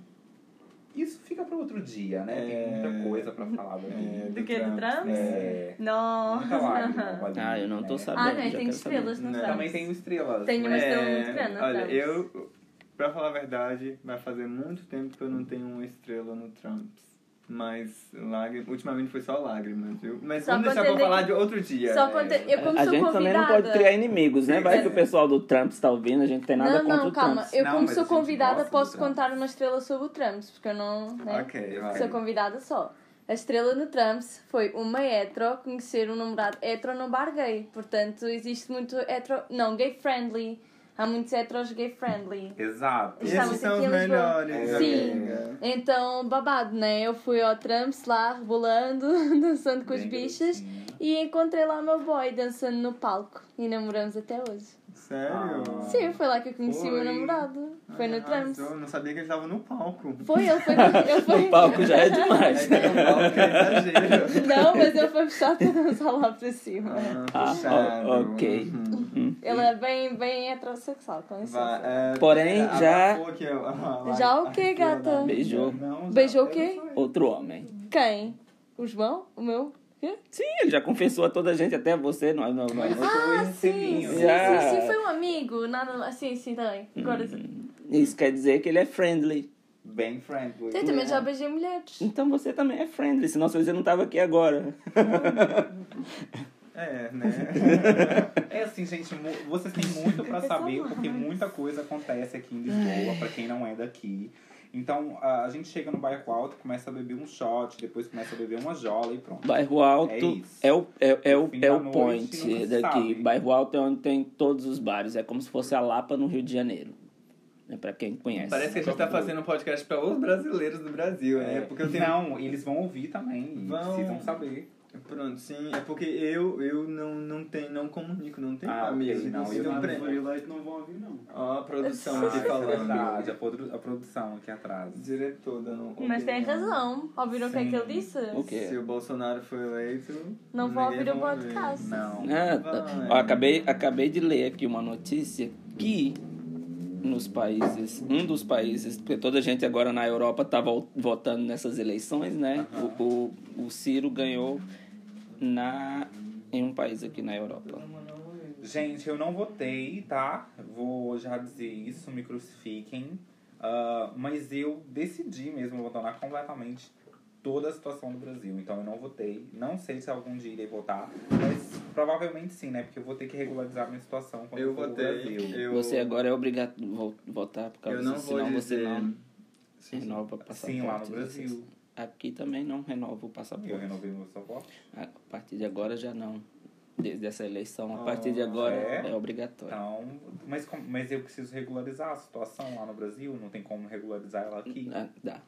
Isso fica para outro dia, né? Tem É. muita coisa pra falar daqui. É, Do que? Do Trump? É. Não. Muita lágrima. Ah, eu não tô né? sabendo. Ah, não, já tem estrelas saber. no Não. Trump. Também tem Estrelas. Tem uma né? estrela muito grande no Olha, Trump. eu, pra falar a verdade, vai fazer muito tempo que eu não tenho uma estrela no Trumps. Mas lágrimas, ultimamente foi só lágrimas, viu? Mas Só vamos deixar pra falar de outro dia. Só né? conte- eu como A sou gente convidada. também não pode criar inimigos, né? Vai que o pessoal do Trump está ouvindo, a gente tem nada não, contra não, o calma. Trump. Eu, Não, como sou convidada, posso Trump. contar uma estrela sobre o Trumps, porque eu não. Né? Ok, vai. Sou convidada só. A estrela no Trumps foi uma hetero conhecer um namorado hetero no bar gay. Portanto, existe muito hetero. Não, gay friendly. Há muitos heteros gay friendly. Exato. Estamos Esses são aqui os melhores. Sim. amiga. Então, babado, né? Eu fui ao Trumps lá, rebolando, dançando com os Bem bichas. garotinho. E encontrei lá o meu boy dançando no palco. E namoramos até hoje. Sério? Ah. Sim, foi lá que eu conheci o meu Foi. namorado. Foi no Trumps. Eu não sabia que ele estava no palco. Foi, ele foi. Ele foi... O palco já é É demais. no palco é exagero. Não, mas ele foi fechado para dançar lá para cima. Ah, Ah, puxado. ok. Uhum. Ele é bem, bem heterossexual, com Vai, licença. é, Porém, a- já- abafou aqui, ó. Já o ó, gata? Beijou. Não, já- Beijou o quê? Outro homem. Quem? O João? O meu? Quê? Sim, ele já confessou a toda a gente, até você. Não, não, não. Ah, sim, sim, Já. sim, sim, foi um amigo. Nada, assim, sim, também. Agora, Isso quer dizer que ele é friendly. Bem friendly. eu também já beijei mulheres. Então você também é friendly, senão você não tava aqui agora. É, né? É assim, gente, vocês têm muito pra Eu saber, porque muita coisa acontece aqui em Lisboa, pra quem não é daqui. Então, a gente chega no bairro alto, começa a beber um shot, depois começa a beber uma jola e pronto. Bairro Alto É é, o, é, é o, é da o noite, point daqui. sabe. Bairro Alto é onde tem todos os bares. É como se fosse a Lapa no Rio de Janeiro. É pra quem conhece. Parece que a gente tá fazendo um podcast pra os brasileiros do Brasil, né? Porque eu tenho. Não, eles vão ouvir também, e Vão. precisam saber. Pronto, sim. É porque eu, eu não, não, tenho, não comunico, não tenho Ah, amigos. não, eu então, não pre- Free Light não vão ouvir, não. Ó, a produção Ah, aqui é falando. verdade, a, produ- a produção aqui atrás. Diretor dando Mas tem razão. Ouviram o que é que ele disse? O quê? Se o Bolsonaro foi eleito. Não vou ninguém ouvir o podcast. Não. Ah, Vai. ó, acabei, acabei de ler aqui uma notícia que nos países, um dos países, porque toda a gente agora na Europa tá vo- votando nessas eleições, né? O, o, o Ciro ganhou na, em um país aqui na Europa. Gente, eu não votei, tá? Vou já dizer isso, me crucifiquem. Ah, mas eu decidi mesmo abandonar completamente toda a situação do Brasil. Então eu não votei. Não sei se algum dia irei votar, mas provavelmente sim, né? Porque eu vou ter que regularizar minha situação quando Eu for votei. Brasil. Eu, Você agora é obrigado a vo- votar por causa eu não disso, vou senão dizer. você não Sim, sim. renova o passaporte. Sim, lá no Brasil. Aqui também não renova o Eu passaporte. renovei meu passaporte. A partir de agora já não. Desde essa eleição, a Ah, partir de agora é? é, obrigatório. Então, mas, mas eu preciso regularizar a situação lá no Brasil. Não tem como regularizar ela aqui. Ah, dá.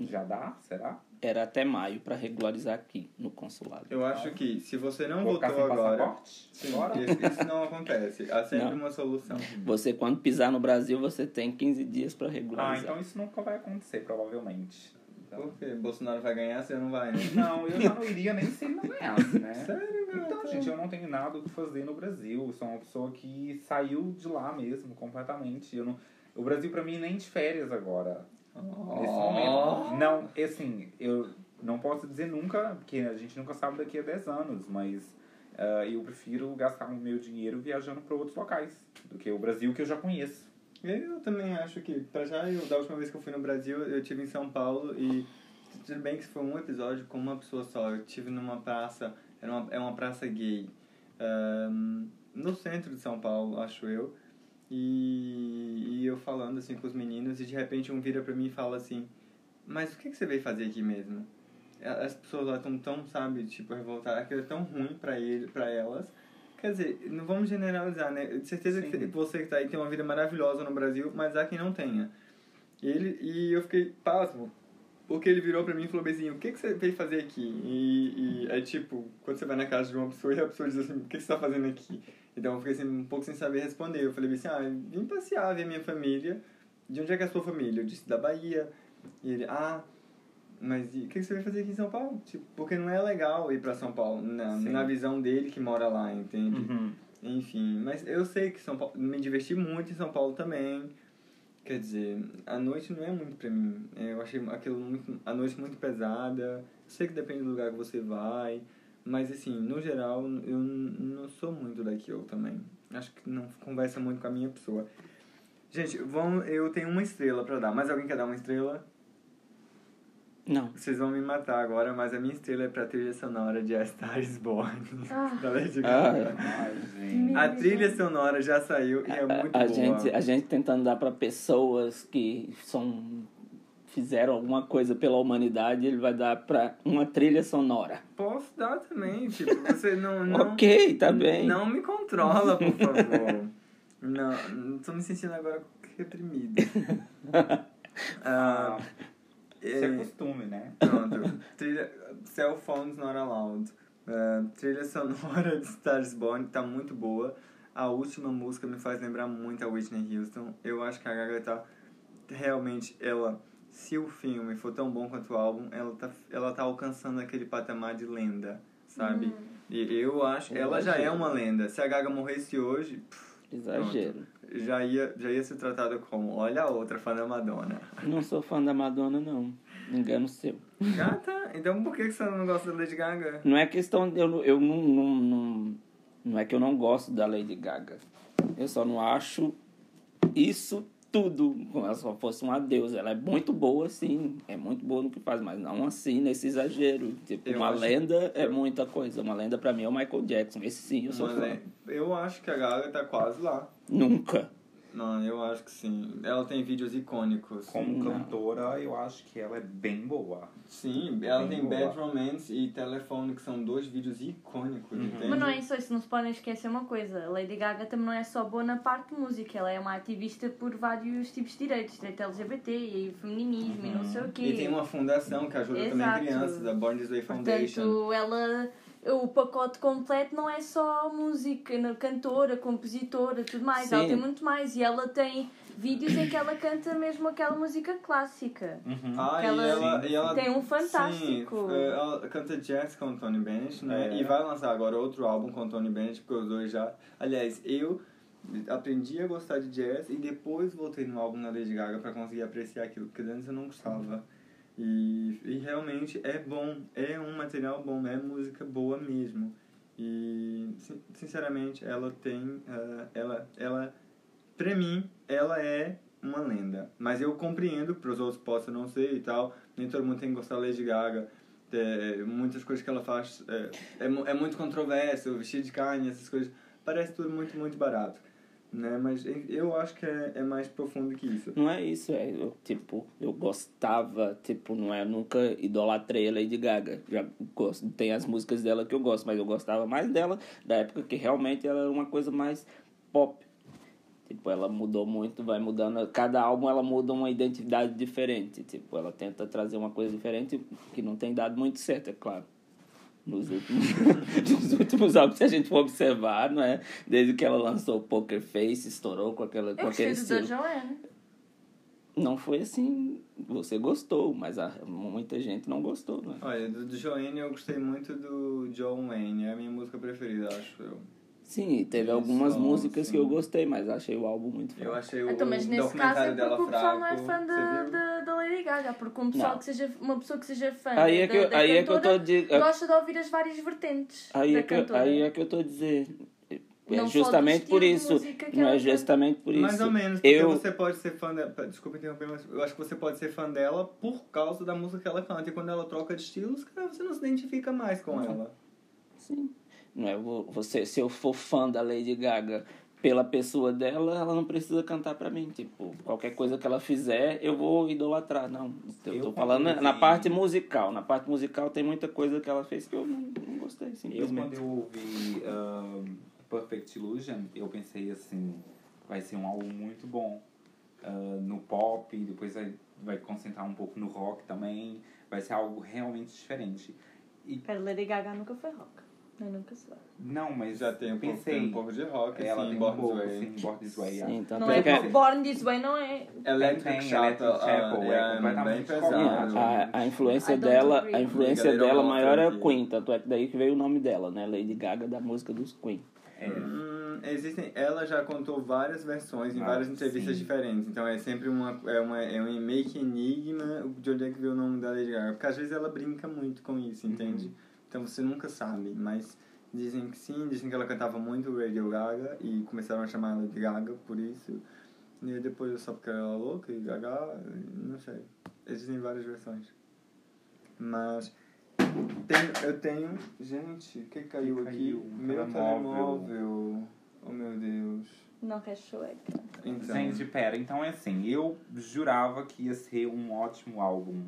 Já dá? Será? Era até maio para regularizar aqui no consulado. Eu acho que se você não Vou votou agora. passaporte? Sim, isso, não acontece. Há sempre Não. uma solução. Você, quando pisar no Brasil, você tem 15 dias para Ah, regularizar. então isso nunca vai acontecer, provavelmente. Então- Por quê? Bolsonaro vai ganhar, você não vai, né? Não, eu já não iria nem se ele não ganhasse, né? Sério, meu? Então, gente, eu não tenho nada o que fazer no Brasil. Eu sou uma pessoa que saiu de lá mesmo, completamente. Eu não... O Brasil, pra mim, nem de férias agora. Nesse momento. Não, assim, eu não posso dizer nunca, porque a gente nunca sabe daqui a 10 anos, mas ah, eu prefiro gastar o meu dinheiro viajando para outros locais do que o Brasil que eu já conheço. Eu também acho que, pra já, eu, da última vez que eu fui no Brasil, eu tive em São Paulo e tudo bem que foi um episódio com uma pessoa só. Eu tive numa praça, era uma, é uma praça gay, ahn, no centro de São Paulo, acho eu. E, e eu falando assim com os meninos e de repente um vira pra mim e fala assim, mas o que, que você veio fazer aqui mesmo? As pessoas lá estão tão, sabe, tipo, revoltadas, aquilo é tão ruim pra, ele, pra elas. Quer dizer, não vamos generalizar, né? De certeza que Sim. você que tá aí tem uma vida maravilhosa no Brasil, mas há quem não tenha. Ele, e eu fiquei pasmo, porque ele virou pra mim e falou assim, o que, que você veio fazer aqui? E, e é tipo, quando você vai na casa de uma pessoa e a pessoa diz assim, o que, que você tá fazendo aqui? Então eu fiquei assim, um pouco sem saber responder. Eu falei assim, ah, vim passear, ver minha família. De onde é que é a sua família? Eu disse, da Bahia. E ele, ah, Mas e o que você vai fazer aqui em São Paulo? Tipo, porque não é legal ir pra São Paulo, na, Sim. na visão dele que mora lá, entende? Uhum. Enfim, mas eu sei que São Paulo, me diverti muito em São Paulo também. Quer dizer, a noite não é muito pra mim. Eu achei aquilo muito, a noite muito pesada. Sei que depende do lugar que você vai, mas assim, no geral, eu não sou muito daquilo também. Acho que não conversa muito com a minha pessoa. Gente, vamos, eu tenho uma estrela pra dar. Mais alguém quer dar uma estrela? Não. Vocês vão me matar agora, mas a minha estrela é pra trilha sonora de A Star is Born. Ah. da Lady Ah, Gaga. A trilha sonora já saiu e é muito a, a boa. gente, a gente tentando dar pra pessoas que são fizeram alguma coisa pela humanidade, ele vai dar pra uma trilha sonora. Posso dar também, tipo, você não... não ok, tá bem. Não me controla, por favor. não, tô me sentindo agora reprimido. Ah, isso é costume, né? pronto. Trilha, Cell Phones Not Allowed. Ah, trilha sonora de Stars Born tá muito boa. A última música me faz lembrar muito a Whitney Houston. Eu acho que a Gaga tá realmente ela se o filme for tão bom quanto o álbum, ela tá ela tá alcançando aquele patamar de lenda, sabe? E eu acho que ela já é uma lenda. Se a Gaga morresse hoje, pff, Exagero. Já ia já ia ser tratada como, olha a outra fã da Madonna. Não sou fã da Madonna, não. Engano seu. Ah, tá. Então por que você não gosta da Lady Gaga? Não é questão. Eu, eu não, não, não. Não é que eu não gosto da Lady Gaga. Eu só não acho isso tudo como ela só fosse uma deusa. Ela é muito boa, sim. É muito boa no que faz, mas não assim, nesse exagero. Tipo, Eu uma acho- lenda é muita coisa. Uma lenda pra mim é o Michael Jackson. Esse sim, eu sou Mas fã. é- eu acho que a Gaga tá quase lá. Nunca. Não, eu acho que sim. Ela tem vídeos icônicos. Como Não. cantora, eu acho que ela é bem boa. Sim, ela Bem tem boa. Bad Romance e Telefone, que são dois vídeos icônicos, Uhum. entende? Mas não é só isso, não se podem esquecer uma coisa. A Lady Gaga também não é só boa na parte de música, ela é uma ativista por vários tipos de direitos, direito LGBT e feminismo e não sei o quê. E tem uma fundação que ajuda também Exato. crianças, a Born This Way Foundation. Portanto, ela. O pacote completo não é só música, cantora, compositora, tudo mais. Ela Sim. tem muito mais. E ela tem vídeos em que ela canta mesmo aquela música clássica. Uhum. Ah, Ela e ela, e ela tem um fantástico. Sim, eh, ela canta jazz com o Tony Bennett, né? É. E vai lançar agora outro álbum com o Tony Bennett, porque os dois já. Aliás, eu aprendi a gostar de jazz e depois voltei no álbum da Lady Gaga pra conseguir apreciar aquilo, porque antes eu não gostava. E, e realmente é bom, é um material bom, é música boa mesmo. E sin- sinceramente, ela tem. eh, ela, ela, pra mim, ela é uma lenda. Mas eu compreendo que pros outros possa não ser e tal. Nem todo mundo tem que gostar da Lady Gaga. É, muitas coisas que ela faz é, é, é muito controverso, o vestido de carne, essas coisas. Parece tudo muito, muito barato. Né? Mas eu acho que é, é mais profundo que isso. Não é isso, é. Eu, tipo, eu gostava, tipo, não é. Nunca idolatrei a Lady Gaga. Já gosto, tem as músicas dela que eu gosto, mas eu gostava mais dela da época que realmente ela era uma coisa mais pop. Tipo, ela mudou muito, vai mudando. Cada álbum ela muda uma identidade diferente. Tipo, ela tenta trazer uma coisa diferente que não tem dado muito certo, é claro. Nos últimos, nos últimos álbuns, se a gente for observar, não é? Desde que ela lançou Poker Face, estourou com, aquela, com aquele estilo. da Joanne. Não foi assim. Você gostou, mas a, muita gente não gostou, né? Olha, do, do Joanne eu gostei muito do John Wayne. É a minha música preferida, acho eu. Sim, teve Isso, algumas músicas sim. que eu gostei, mas achei o álbum muito Eu fraco. achei o, Então, mas o nesse caso é porque o pessoal fraco. não é fã da, da, da Lady Gaga, porque um pessoal Não. que seja, uma pessoa que seja fã Aí é da, que, eu- da aí é que eu cantora tô de, gosta de ouvir as várias vertentes aí da é que, eu- cantora. aí é que eu tô a dizer. É Não justamente por isso. Não é canta. justamente por isso. Mais ou menos, porque eu, você pode ser fã dela. Desculpa interromper, mas eu acho que você pode ser fã dela por causa da música que ela canta. E quando ela troca de estilos, cara, você não se identifica mais com ela. Sim. Não é, vo- você, se eu for fã da Lady Gaga pela pessoa dela, ela não precisa cantar pra mim. Tipo, qualquer coisa que ela fizer, eu vou idolatrar. Não, eu, Eu tô falando na vi- parte musical. Na parte musical tem muita coisa que ela fez que eu não, não gostei, Eu, quando simplesmente. eu ouvi um, Perfect Illusion, eu pensei assim, vai ser um álbum muito bom. Uh, no pop, depois vai, vai concentrar um pouco no rock também. Vai ser algo realmente diferente. Pera, Lady Gaga nunca foi rock. Eu nunca sei. Não, mas Já tem um, pouco, pensei. tem um pouco de rock, ela assim, tem um Born pouco, This Way. sim, Born This Way. Sim, tanto Não é é que Bo- Born This Way, não é. Electric Tem, Chapel, Electric Chapel, ah, é é, completamente pesado. a, a influência dela, a influência Galera dela maior é a aqui. Queen, tanto é que daí que veio o nome dela, né? Lady Gaga da música dos Queen. É. Hum, existem, ela já contou várias versões em Ah, várias entrevistas sim. diferentes. Então é sempre uma, é uma, é um meio que enigma de onde é que veio o nome da Lady Gaga. Porque às vezes ela brinca muito com isso, entende? Uhum. Então você nunca sabe. Mas dizem que sim, dizem que ela cantava muito Radio Gaga e começaram a chamar ela de Gaga por isso. E depois só porque ela era louca e Gaga, não sei. Existem várias versões. Mas tenho, eu tenho. Gente, o que caiu, Que aqui? caiu? Um Meu telemóvel. Oh meu Deus. Não quer chueca. Então. Gente, pera, então é assim, eu jurava que ia ser um ótimo álbum.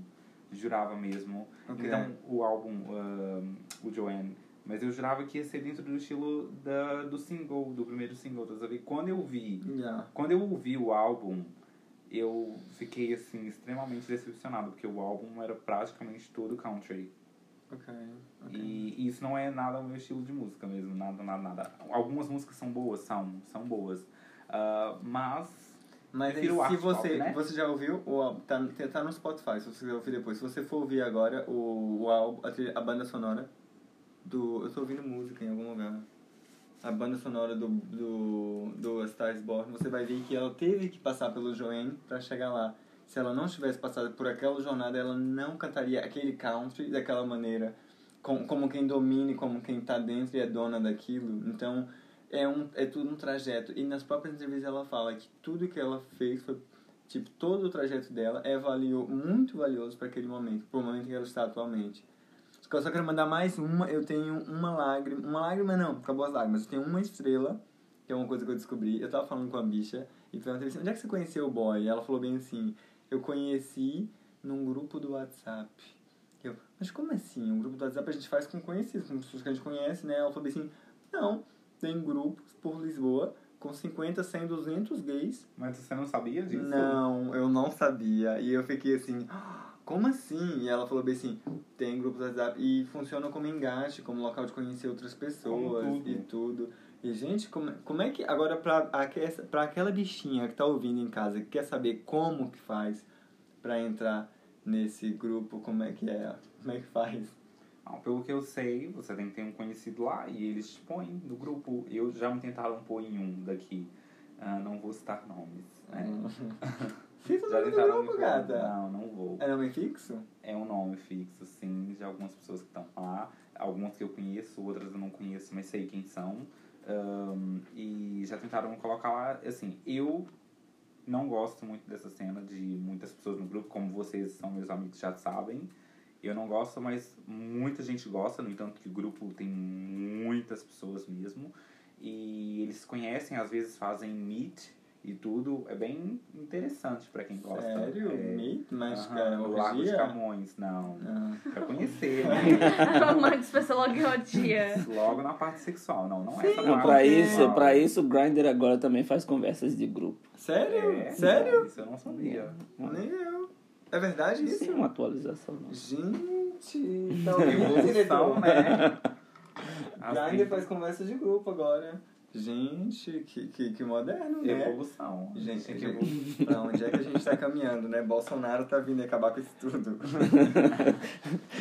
Jurava mesmo. Ok. Então, o álbum, ahn, o Joanne, mas eu jurava que ia ser dentro do estilo da, do single, do primeiro single, tá? Quando eu vi, Yeah. quando eu ouvi o álbum, eu fiquei, assim, extremamente decepcionado, porque o álbum era praticamente todo country. Ok. ok. E isso não é nada o meu estilo de música mesmo, nada, nada, nada. Algumas músicas são boas, são, são boas. Ah, mas Mas aí, se você, né? você já ouviu, o, tá, tá no Spotify, se você quiser ouvir depois. Se você for ouvir agora o, o álbum, a, a banda sonora do. Eu tô ouvindo música em algum lugar. A banda sonora do, do, do Star is Born, você vai ver que ela teve que passar pelo Joanne pra chegar lá. Se ela não tivesse passado por aquela jornada, ela não cantaria aquele country daquela maneira, com, como quem domine, como quem tá dentro e é dona daquilo. Então, é, um, é tudo um trajeto. E nas próprias entrevistas ela fala que tudo que ela fez foi. Tipo, todo o trajeto dela é valio, muito valioso para aquele momento, pro momento que ela está atualmente. Eu só quero mandar mais uma. Eu tenho uma lágrima. Uma lágrima não, acabou as lágrimas. Eu tenho uma estrela, que é uma coisa que eu descobri. Eu tava falando com a bicha e perguntei assim: onde é que você conheceu o boy? E ela falou bem assim: eu conheci num grupo do WhatsApp. Eu, mas como assim? Um grupo do WhatsApp a gente faz com conhecidos, com pessoas que a gente conhece, né? Ela falou bem assim: não, tem grupos por Lisboa com 50, 100, 200 gays. Mas você não sabia disso? Não, eu não sabia. E eu fiquei assim, "Ah, como assim? E ela falou bem assim, tem grupos WhatsApp e funciona como engate, como local de conhecer outras pessoas tudo. e tudo. E, gente, como, como é que. Agora, pra, pra aquela bichinha que tá ouvindo em casa, que quer saber como que faz pra entrar nesse grupo, como é que é? Como é que faz? Não, pelo que eu sei, você tem que ter um conhecido lá e eles te põem no grupo. Eu já me tentaram pôr em um daqui. Ah, não vou citar nomes. né? Fica me grupo, pôr. gata. Não, não vou. É nome fixo? É um nome fixo, sim, de algumas pessoas que estão lá. Algumas que eu conheço, outras eu não conheço, mas sei quem são. Ahn, e já tentaram colocar lá. Assim, eu não gosto muito dessa cena de muitas pessoas no grupo, como vocês são meus amigos já sabem. Eu não gosto, mas muita gente gosta, no entanto que o grupo tem muitas pessoas mesmo. E eles se conhecem, às vezes fazem meet e tudo. É bem interessante pra quem gosta. Sério? É, Meet? Mas, Aham, cara, o Lago de? Camões, não. Ah. Pra conhecer, né? o Marcos pensa logo em orgia. Logo na parte sexual, não, não é Sim. essa Não, parte pra isso, sexual. pra isso, o Grindr agora também faz conversas de grupo. Sério? É, Sério? Isso eu não sabia. Nem eu. É verdade isso? Sim, uma atualização. Não. Gente, então Evolução, né? Grindr faz conversa de grupo agora. Gente, que, que, que moderno, né? Evolução. Gente, que evoluir. pra onde é que a gente tá caminhando, né? Bolsonaro tá vindo acabar com isso tudo.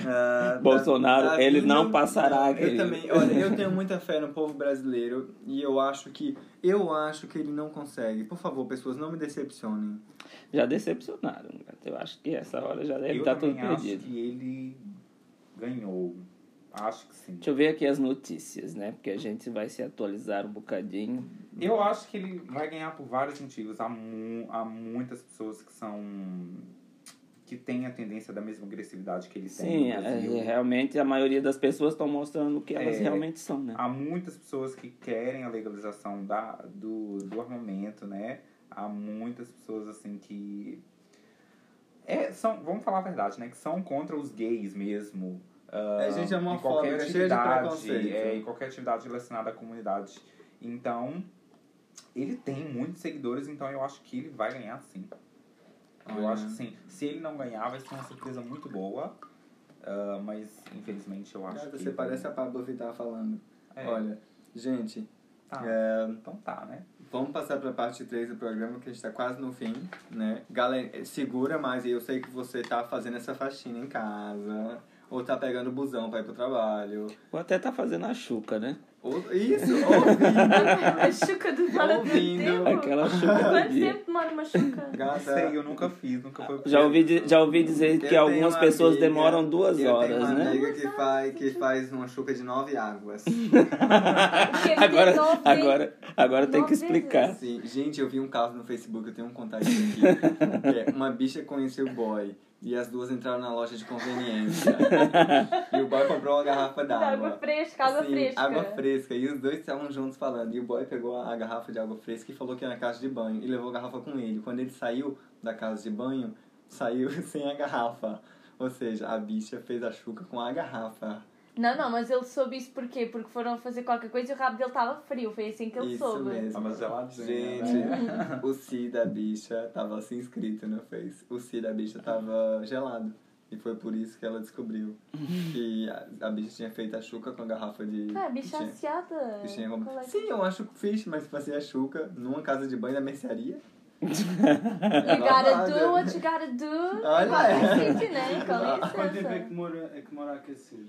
Ah, Bolsonaro, tá ele vindo- não passará, Eu querido. também, olha, eu tenho muita fé no povo brasileiro e eu acho que eu acho que ele não consegue. Por favor, pessoas, não me decepcionem. Já decepcionaram. Eu acho que essa hora já deve Eu estar tudo também acho perdido. que ele ganhou. Acho que sim. Deixa eu ver aqui as notícias, né? Porque a gente vai se atualizar um bocadinho. Eu acho que ele vai ganhar por vários motivos. Há, mu há muitas pessoas que são. que têm a tendência da mesma agressividade que ele tem. Sim, no Brasil. é, realmente a maioria das pessoas estão mostrando o que elas É. realmente são, né? Há muitas pessoas que querem a legalização da, do, do armamento, né? Há muitas pessoas, assim, que... É, são, vamos falar a verdade, né? Que são contra os gays mesmo. Ah, É gente em homofóbica, qualquer cheia de atividade, preconceito. É, em qualquer atividade relacionada à comunidade. Então, ele tem muitos seguidores, então eu acho que ele vai ganhar sim. Eu Olha. acho que sim. Se ele não ganhar, vai ser uma surpresa muito boa. Ah, mas, infelizmente, eu acho Cara, que... você parece a Pablo Vittar falando. É. Olha, gente, Ah, é, então tá, né? vamos passar pra parte 3 do programa, que a gente tá quase no fim, né? Galera, segura mais, eu sei que você tá fazendo essa faxina em casa, ou tá pegando o busão pra ir pro trabalho, Ou até tá fazendo a chuca, né? ou, isso, ouvindo, A chuca demora tanto Ouvindo. tempo. Aquela chuca do Quanto dia. tempo demora uma chuca? Não gata. sei, eu nunca fiz, nunca foi... Já ouvi, já ouvi dizer Eu que algumas uma pessoas amiga- demoram duas eu horas, tenho uma né? amiga que faz, que faz uma chuca de nove águas. Agora, tem nove- agora, agora tem que explicar. Sim, gente, eu vi um caso no Facebook, eu tenho um contato aqui. que é, uma bicha conheceu o boy e as duas entraram na loja de conveniência. e o boy comprou uma garrafa Água d'água. fresca, água Sim, fresca. água fresca. E os dois estavam juntos falando. E o boy pegou a garrafa de água fresca e falou que era na casa de banho. E levou a garrafa com ele. Quando ele saiu da casa de banho, saiu sem a garrafa. Ou seja, a bicha fez a chuca com a garrafa. Não, não, mas ele soube isso porquê? Porque foram fazer qualquer coisa e o rabo dele estava frio. Foi assim que ele Isso soube. mesmo. Tava geladinha, Gente, né? o Si da bicha tava assim escrito no Face. O Si da bicha tava gelado. E foi por isso que ela descobriu que a, a bicha tinha feito a chuca com a garrafa de. Ah, bicha que tinha é que- Sim, eu acho fixe, mas fazer a chuca numa casa de banho da mercearia? You gotta do what you gotta do. Olha. sítio, né? Quanto tempo é que demora, é que a aquecer?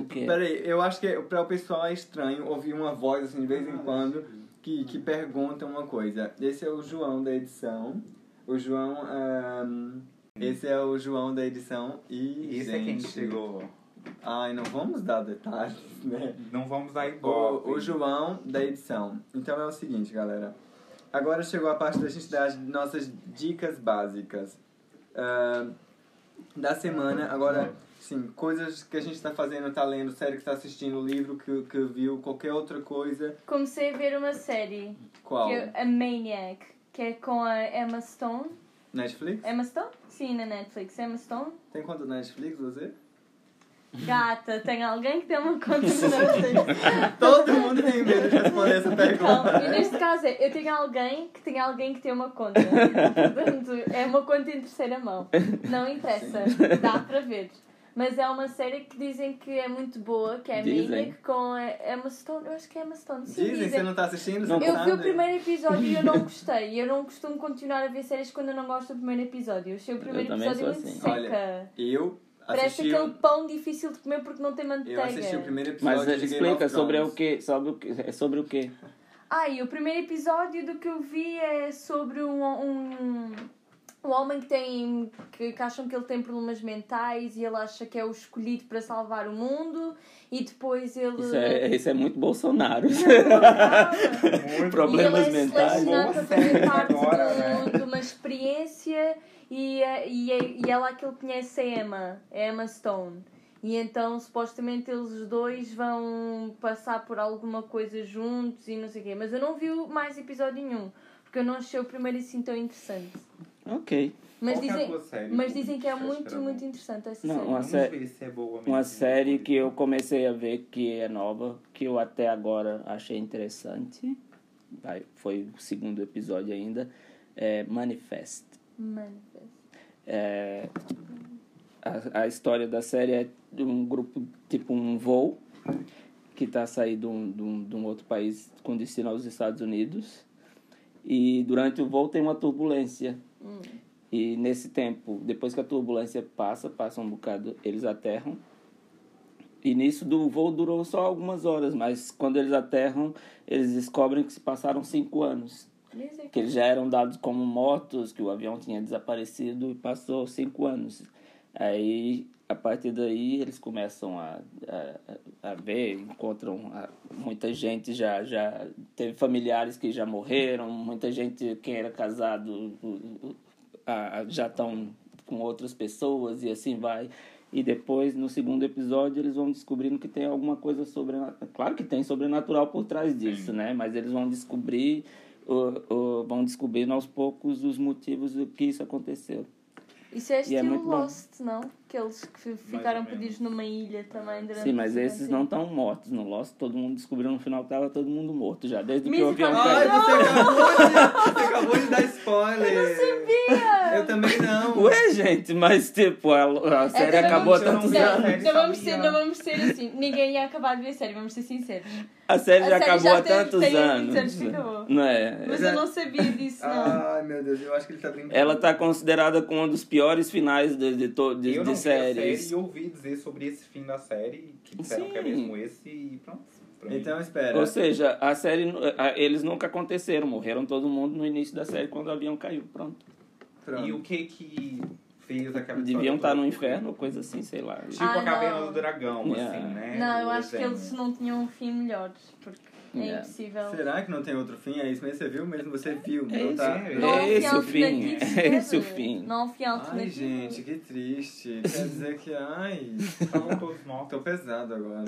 O quê? Peraí, eu acho que para o pessoal é estranho ouvir uma voz assim de vez em Ah, quando isso. que, que pergunta uma coisa. Esse é o João da edição. O João. ahn, esse é o João da edição e. E esse é quem gente, chegou. Ai, não vamos dar detalhes, né? Não vamos dar igual. O, o João da edição. Então é o seguinte, galera. Agora chegou a parte da gente dar as nossas dicas básicas ah, da semana. Agora, sim, coisas que a gente está fazendo, tá lendo, série que está assistindo, livro que, que viu, qualquer outra coisa. Comecei a ver uma série, Qual? que é a Maniac, que é com a Emma Stone. Netflix? Emma Stone? Sim, na Netflix. Emma Stone? Tem conta da Netflix, você? Gata, tem alguém que tem uma conta no Netflix. Todo mundo tem medo de responder essa Não, pergunta. e neste caso é, eu tenho alguém que tem alguém que tem uma conta. Portanto, é uma conta em terceira mão. Não interessa, dá para ver. Mas é uma série que dizem que é muito boa, que é Dizem. Maniac com a Emma Stone. Eu acho que é Emma Stone. Sim, Dizem, você não tá assistindo? Não, Eu sabe? vi o primeiro episódio e eu não gostei. Eu não costumo continuar a ver séries quando eu não gosto do primeiro episódio. Eu achei o primeiro também episódio muito assim. seca. Olha, Eu Parece aquele o- pão difícil de comer porque não tem manteiga. eu assisti o primeiro episódio Mas de Game explica of sobre o que? Sobre o que? É sobre o que? Ah, e o primeiro episódio do que eu vi é sobre um, um, um homem que tem. Que, que acham que ele tem problemas mentais e ele acha que é o escolhido para salvar o mundo e depois ele. Isso é, isso é muito Bolsonaro. Muito Problemas e ele é mentais. selecionado para fazer parte agora, de, né? de uma experiência e, é- e, é- e ela que ele conhece a Emma, a Emma Stone. E então supostamente eles os dois vão passar por alguma coisa juntos e não sei o quê. Mas eu não vi mais episódio nenhum, porque eu não achei o primeiro assim tão interessante. Ok. Mas dizem, mas dizem que é muito, muito interessante essa Não, série. uma sé- se é boa mesmo. Uma série que eu comecei a ver que é nova, que eu até agora achei interessante. Vai, Foi o segundo episódio ainda. É Manifest. Mano, É, a, a história da série é de um grupo, tipo um voo, que está saindo de um, de, um, de um outro país com destino aos Estados Unidos. E durante o voo tem uma turbulência. E nesse tempo, depois que a turbulência passa, passa um bocado, eles aterram. E nisso do voo durou só algumas horas, mas quando eles aterram, eles descobrem que se passaram cinco anos que eles já eram dados como mortos, que o avião tinha desaparecido e passou cinco anos. Aí, a partir daí, eles começam a, a, a ver, encontram a- muita gente já, já teve familiares que já morreram, muita gente, quem era casado, a- já estão com outras pessoas e assim vai. E depois, no segundo episódio, eles vão descobrindo que tem alguma coisa sobrenatural. Claro que tem sobrenatural por trás disso, né? Mas eles vão descobrir, vão descobrindo aos poucos os motivos do que isso aconteceu. Isso é E é estilo muito bom. Lost, não? aqueles que ficaram perdidos numa ilha também durante Sim, mas esses tempo. não estão mortos. No Lost, todo mundo descobriu no final que tava todo mundo morto já, desde que o avião então- Ai, caiu. você acabou de, você acabou de dar spoiler. Eu não sabia. Eu também não. Ué, gente, mas tipo, a, a série não acabou há tantos não- anos. Não, vamos ser, não vamos ser assim. Ninguém ia acabar de ver a série, vamos ser sinceros. A série A já série acabou já há tantos tem anos. anos que acabou. Não é? Mas eu não sabia disso, não. Ai, meu Deus, eu acho que ele tá brincando. Ela tá considerada como um dos piores finais de, de, to- de, eu de não vi a série séries. e ouvi dizer sobre esse fim da série, que disseram que é Sim. mesmo esse e pronto. Então espera. Ou seja, a série, eles nunca aconteceram, morreram todo mundo no início da série quando o avião caiu, pronto. Pronto. E o que que fez aquela Deviam estar no inferno, coisa assim, sei lá. Tipo Ah, a caverna do dragão, Yeah. assim, né? Não, eu acho que eles não tinham um fim melhor, porque é Yeah. impossível. Será que não tem outro fim? É isso mesmo? Você viu mesmo? Você viu, É não tá? é. É esse o fim, é esse o fim. Não fim Ai, gente, que triste. Quer dizer que, ai, Estavam todos mortos. tô pesado agora.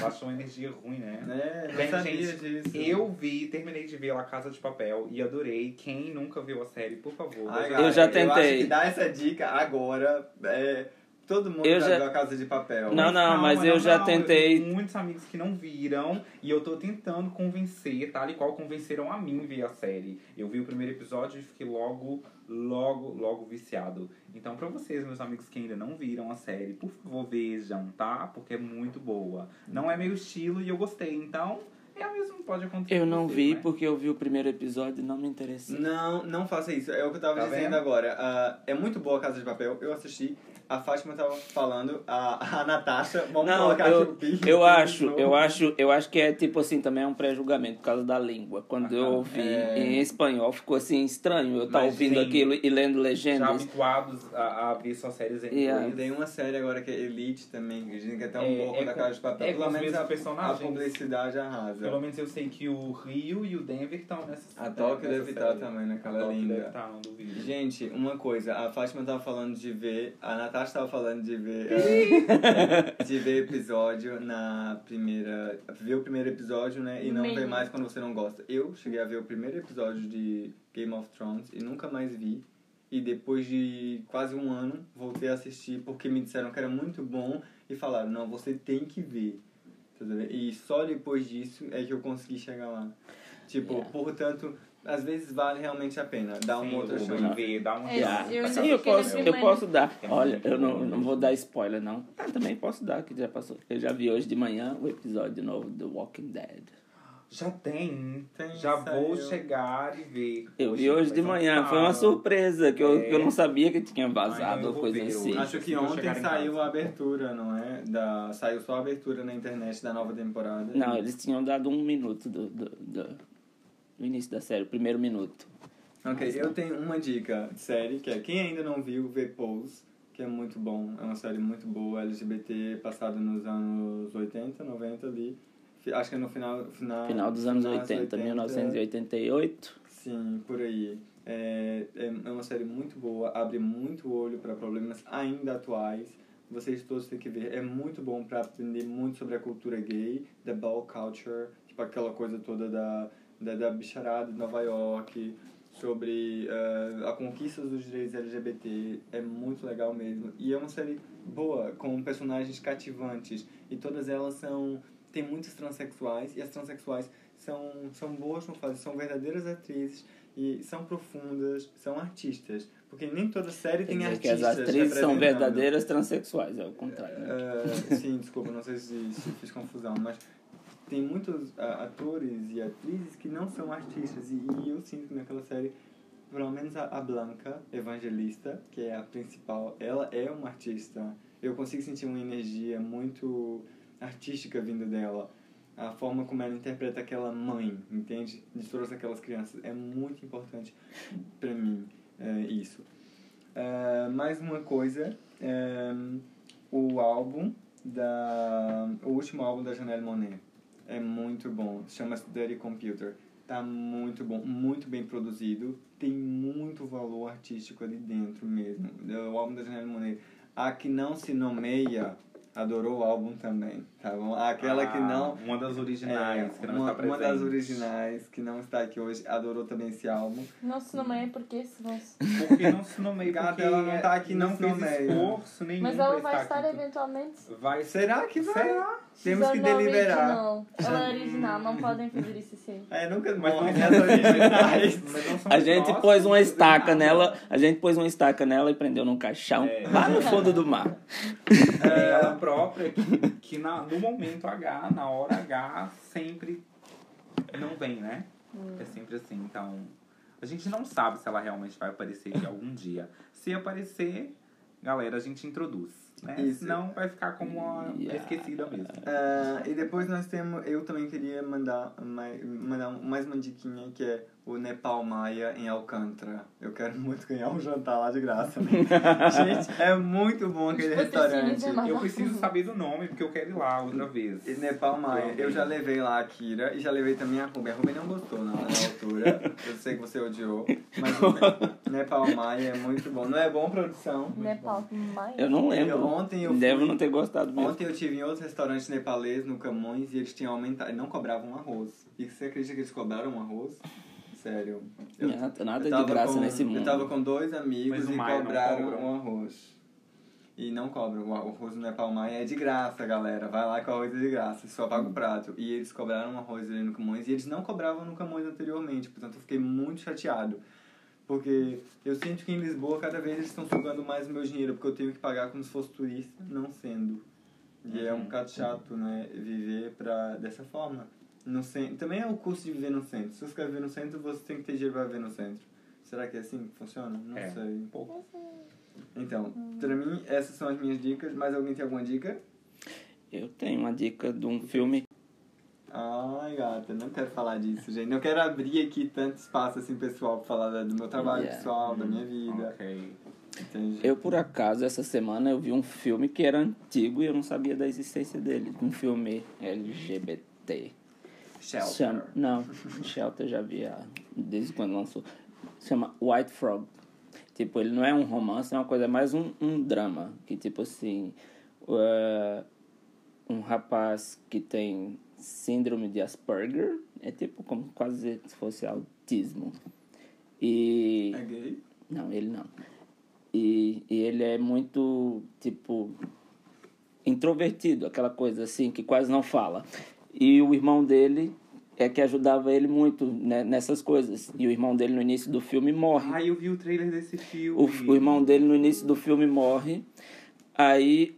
Baixou uma energia ruim, né? É, não Bem, sabia gente, disso. Eu vi, terminei de ver La Casa de Papel e adorei. Quem nunca viu a série, por favor. Ai, veja galera, Eu já Eu acho tentei. que dar essa dica agora é. Todo mundo Eu já, viu a Casa de Papel. Não, não, Calma, mas eu já não, tentei- Eu tenho muitos amigos que não viram e eu tô tentando convencer, tal e qual convenceram a mim ver a série. Eu vi o primeiro episódio e fiquei logo, logo, logo viciado. Então, pra vocês, meus amigos que ainda não viram a série, por favor, vejam, tá? Porque é muito boa. Não é meu estilo e eu gostei, então é o mesmo que pode acontecer. Eu não vi né? porque eu vi o primeiro episódio e não me interessei. Não, não faça isso. É o que eu tava Tá dizendo vendo? agora. Ah, é muito boa a Casa de Papel. Eu assisti. A Fátima tava falando. A, a Natasha. Vamos Não, colocar eu, aqui o eu acho, eu acho, eu acho que é tipo assim, também é um pré-julgamento por causa da língua. Quando eu Aham, ouvi é. em espanhol, ficou assim estranho eu estar Mas, ouvindo sim. aquilo e lendo Já legendas. habituados a, a ver só séries em Yeah. inglês. Tem uma série agora que é Elite também, que dizem que é até um É, pouco é da Casa de Papel. é Pelo os menos a, a personagens. publicidade arrasa. Pelo menos eu sei que o Rio e o Denver estão nessa A Tóquio deve estar série. também naquela a Tóquio linda. deve estar, não duvido. Gente, uma coisa, a Fátima tava falando de ver, a Natasha tava falando de ver, eh, de ver episódio na primeira, ver o primeiro episódio, né, e não ver mais quando você não gosta. Eu cheguei a ver o primeiro episódio de Game of Thrones e nunca mais vi. E depois de quase um ano, voltei a assistir porque me disseram que era muito bom e falaram, não, você tem que ver. Tá? E só depois disso é que eu consegui chegar lá. Tipo, Yeah. portanto, às vezes vale realmente a pena dar uma Sim, outra chance. ver, dá uma É, eu Sim, eu posso, eu posso dar. É Olha, eu não, não vou dar spoiler, não. Ah, também posso dar, que já passou. Eu já vi hoje de manhã o episódio novo do Walking Dead. Já tem. Tem, Já vou chegar e ver. Eu vi hoje de um manhã, foi uma surpresa, que eu, É. que eu não sabia que tinha vazado eu ou coisa ver assim. Acho que ontem saiu a abertura, não é? Da, saiu só a abertura na internet da nova temporada. Não, eles tinham dado um minuto do, do, do, do início da série, o primeiro minuto. Ok, eu tenho uma dica de série, que é quem ainda não viu, vê Pose, que é muito bom. É uma série muito boa, LGBT, passada nos anos 80, 90 ali. Acho que é no final... Final, Final dos anos final 80, 1988. Sim, por aí. É, é é uma série muito boa, abre muito olho para problemas ainda atuais. Vocês todos têm que ver. É muito bom para aprender muito sobre a cultura gay, da ball culture, tipo aquela coisa toda da, da, da bicharada de Nova York, sobre eh, a conquista dos direitos LGBT. É muito legal mesmo. E é uma série boa, com personagens cativantes. E todas elas são. Tem muitas transexuais, e as transexuais são, são boas no fazer, são verdadeiras atrizes e são profundas, são artistas. Porque nem toda série tem dizer que artistas. as atrizes são verdadeiras transexuais, é o contrário. Né? Eh, sim, desculpa, não sei se, se fiz confusão, mas tem muitos atores e atrizes que não são artistas. E, e eu sinto que naquela série, pelo menos a, a Blanca Evangelista, que é a principal, ela é uma artista. Eu consigo sentir uma energia muito artística vindo dela. A forma como ela interpreta aquela mãe, entende? De todas aquelas crianças. É muito importante para mim é, isso. É, mais uma coisa, é, o álbum da o último álbum da Janelle Monáe é muito bom chama-se Dirty Computer tá muito bom muito bem produzido tem muito valor artístico ali dentro mesmo o álbum da Janelle Monáe a que não se nomeia adorou o álbum também, tá bom? Aquela que Ah, não... Uma das originais, é, que não uma, está presente. uma das originais que não está aqui hoje, adorou também esse álbum. Não se nomeia porque se não se... Porque não se nomeia, porque ela não tá aqui, não não se fez nomeia. esforço nenhum Mas ela vai estar estar aqui. eventualmente. Vai Será que vai? Será? Temos que deliberar. Original. Ela é original, não podem fazer isso assim. É, nunca Mas não- nessa originais. Mas não A gente nós pôs uma estaca nela, a gente pôs uma estaca nela e prendeu num caixão É. lá no fundo do mar. É ela própria que, que na, no momento H, na hora H, sempre não vem, né? É sempre assim. Então, a gente não sabe se ela realmente vai aparecer aqui algum dia. Se aparecer, galera, a gente introduz. Né? Isso. Senão vai ficar como uma Yeah. esquecida mesmo. Ah, e depois nós temos, eu também queria mandar, mais, mandar mais uma diquinha que é o Nepal Maia em Alcântara. Eu quero muito ganhar um jantar lá de graça. Gente, é muito bom aquele patrocínios restaurante. Eu preciso saber do nome, porque eu quero ir lá outra vez. E Nepal Maia, eu já levei lá a Kira e já levei também a Ruben. A Ruben não gostou na, na altura. Eu sei que você odiou. Mas o Nepal Maia é muito bom. Não é bom, produção? Nepal, Maia. Eu não lembro. Eu- ontem eu Devo fui- não ter gostado mesmo. Ontem eu tive em outro restaurante nepalês no Camões e eles tinham aumentado. Não cobravam arroz. E você acredita que eles cobraram arroz? Sério. Eu, Nada, nada eu de tava graça com- nesse mundo. Eu tava com dois amigos Mas e não cobraram cobra? um arroz. E não cobram. O arroz no Nepal Maia é de graça, galera. Vai lá que o arroz é de graça. Só paga o prato. E eles cobraram um arroz ali no Camões. E eles não cobravam no Camões anteriormente. Portanto, eu fiquei muito chateado. Porque eu sinto que em Lisboa, cada vez eles estão sugando mais o meu dinheiro. Porque eu tenho que pagar como se fosse turista, não sendo. E é um Uhum. bocado chato, né? Viver pra, dessa forma. No centro. Também é o custo de viver no centro. Se você quer viver no centro, você tem que ter dinheiro pra viver no centro. Será que é assim que funciona? Não É. sei. Um pouco. Então, pra mim, essas são as minhas dicas. Mais alguém tem alguma dica? Eu tenho uma dica de um filme. Ai, gata, não quero falar disso, gente. Não quero abrir aqui tanto espaço assim pessoal pra falar do meu trabalho Yeah. pessoal, da minha vida. Ok. Entende? Eu, por acaso, essa semana eu vi um filme que era antigo e eu não sabia da existência dele. Um filme LGBT. Shelter. Chama, não, Shelter já vi desde quando lançou. Chama White Frog. Tipo, ele não é um romance, é uma coisa é mais um, um drama. Que, tipo assim, uh, um rapaz que tem síndrome de Asperger, é tipo como quase se fosse autismo. E. É gay? Não, ele não. E, e ele é muito, tipo, introvertido, aquela coisa assim, que quase não fala. E o irmão dele é que ajudava ele muito né, nessas coisas. E o irmão dele no início do filme morre. Ai, eu vi o trailer desse filme. O, o irmão dele no início do filme morre. Aí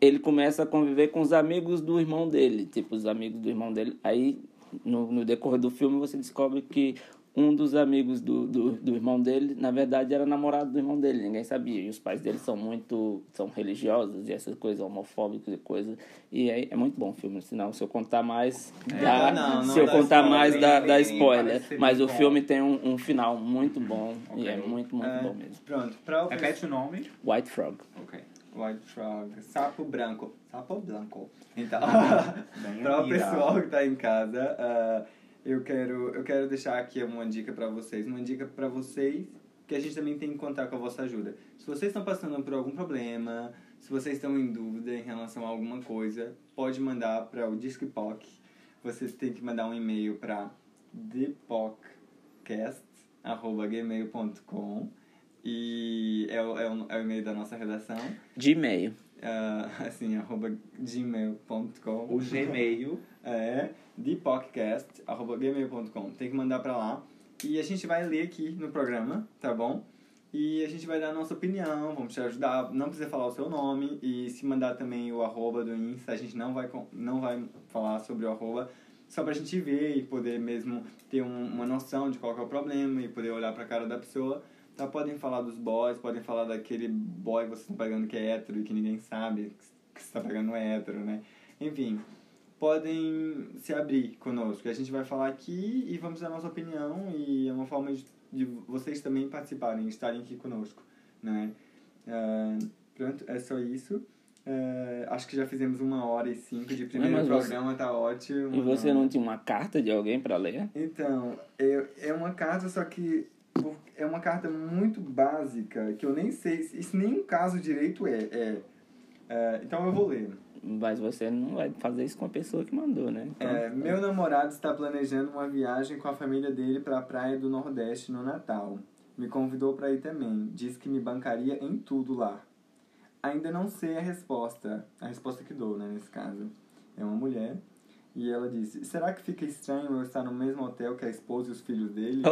ele começa a conviver com os amigos do irmão dele. Tipo, os amigos do irmão dele. Aí, no, no decorrer do filme, você descobre que um dos amigos do, do, do irmão dele, na verdade, era namorado do irmão dele. Ninguém sabia. E os pais dele são muito... São religiosos e essas coisas, homofóbicas e coisas. E é, é muito bom o filme. Senão, se eu contar mais... dá- não, não se eu contar spoiler, mais, dá, dá spoiler. Mas o bom. filme tem um, um final muito bom. E é muito, muito É, bom mesmo. Pronto, pra o Repete o nome. White Frog. Ok. White Frog. Sapo branco. Sapo branco. Então, Bem para o pessoal que tá em casa, ah, eu, quero, eu quero deixar aqui uma dica para vocês. Uma dica para vocês que a gente também tem que contar com a vossa ajuda. Se vocês estão passando por algum problema, se vocês estão em dúvida em relação a alguma coisa, pode mandar para o DiscPoc. Vocês têm que mandar um e-mail para thepodcast.gmail.com e é o, é, o, é o e-mail da nossa redação. Gmail. Ah, assim, arroba gmail.com. O Gmail. É, thepodcast.gmail.com. Tem que mandar pra lá. E a gente vai ler aqui no programa, tá bom? E a gente vai dar a nossa opinião, vamos te ajudar. Não precisa falar o seu nome. E se mandar também o arroba do Insta, a gente não vai, não vai falar sobre o arroba. Só pra gente ver e poder mesmo ter um- uma noção de qual é o problema e poder olhar pra cara da pessoa. Tá? Podem falar dos boys, podem falar daquele boy que vocês estão pegando que é hétero e que ninguém sabe que você tá pegando é hétero, né? Enfim, podem se abrir conosco. A gente vai falar aqui e vamos dar nossa opinião e é uma forma de, de vocês também participarem, estarem aqui conosco, né? Ah, pronto, é só isso. Ah, acho que já fizemos uma hora e cinco de primeiro mas você- programa, tá ótimo. E você não tinha uma carta de alguém pra ler? Então, eu, é uma carta, só que é uma carta muito básica, que eu nem sei, se- isso nem um caso direito é. é É, então eu vou ler. Mas você não vai fazer isso com a pessoa que mandou, né? Então, É, meu namorado está planejando uma viagem com a família dele para a praia do Nordeste no Natal. Me convidou para ir também. Diz que me bancaria em tudo lá. Ainda não sei a resposta. A resposta que dou, né, nesse caso. É uma mulher. E ela disse: Será que fica estranho eu estar no mesmo hotel que a esposa e os filhos dele?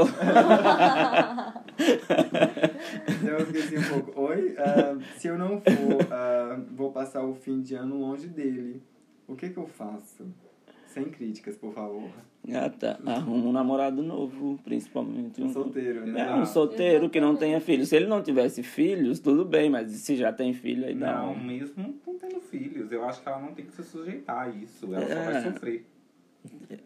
então eu fiquei assim um pouco: Oi? Ah, se eu não for, ah, vou passar o fim de ano longe dele. O que que eu faço? Sem críticas, por favor. Ah, tá. Arruma um namorado novo, principalmente. Um solteiro, né? É, um solteiro que não tenha filhos. Se ele não tivesse filhos, tudo bem, mas se já tem filho, aí dá. Não, um- mesmo não tendo filhos. Eu acho que ela não tem que se sujeitar a isso. Ela só É. vai sofrer.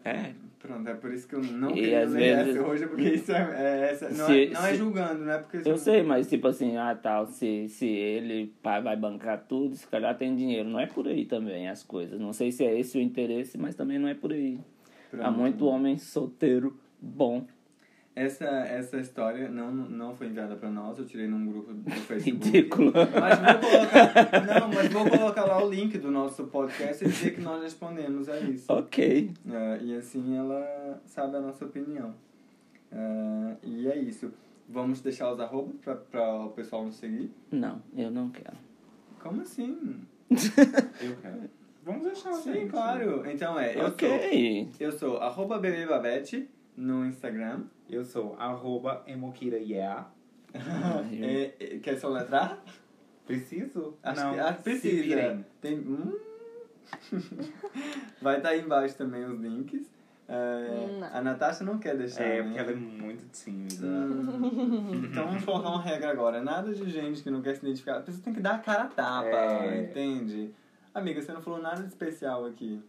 É. Pronto, é por isso que eu não E queria ler vezes- essa hoje, porque isso é, é essa. Não, Se- é, não é se- julgando, não é porque. Eu sei, mas tipo assim, ah tal, se, se ele pai vai bancar tudo, se calhar tem dinheiro. Não é por aí também as coisas. Não sei se é esse o interesse, mas também não é por aí. Há Pronto. muito homem solteiro bom. Essa, essa história não, não foi enviada pra nós, eu tirei num grupo do Facebook. Ridículo. Mas vou colocar. Não, mas vou colocar lá o link do nosso podcast e dizer que nós respondemos a isso. Ok. É, e assim ela sabe a nossa opinião. É, e é isso. Vamos deixar os arrobas pra, pra o pessoal nos seguir? Não, eu não quero. Como assim? Eu quero. Vamos deixar, Sim, gente. claro. Então é, eu sou. ok. Eu sou arroba bebebabete no Instagram. Eu sou arroba emokira yeah. É, é, quer soletrar? Preciso? Acho não, que ah, se precisa. virem. Tem, hum. Vai estar aí embaixo também os links. É, a Natasha não quer deixar. É, né? porque ela é muito tímida. Hum. Então vamos colocar uma regra agora. Nada de gente que não quer se identificar. A pessoa tem que dar a cara a tapa, É. entende? Amiga, você não falou nada de especial aqui.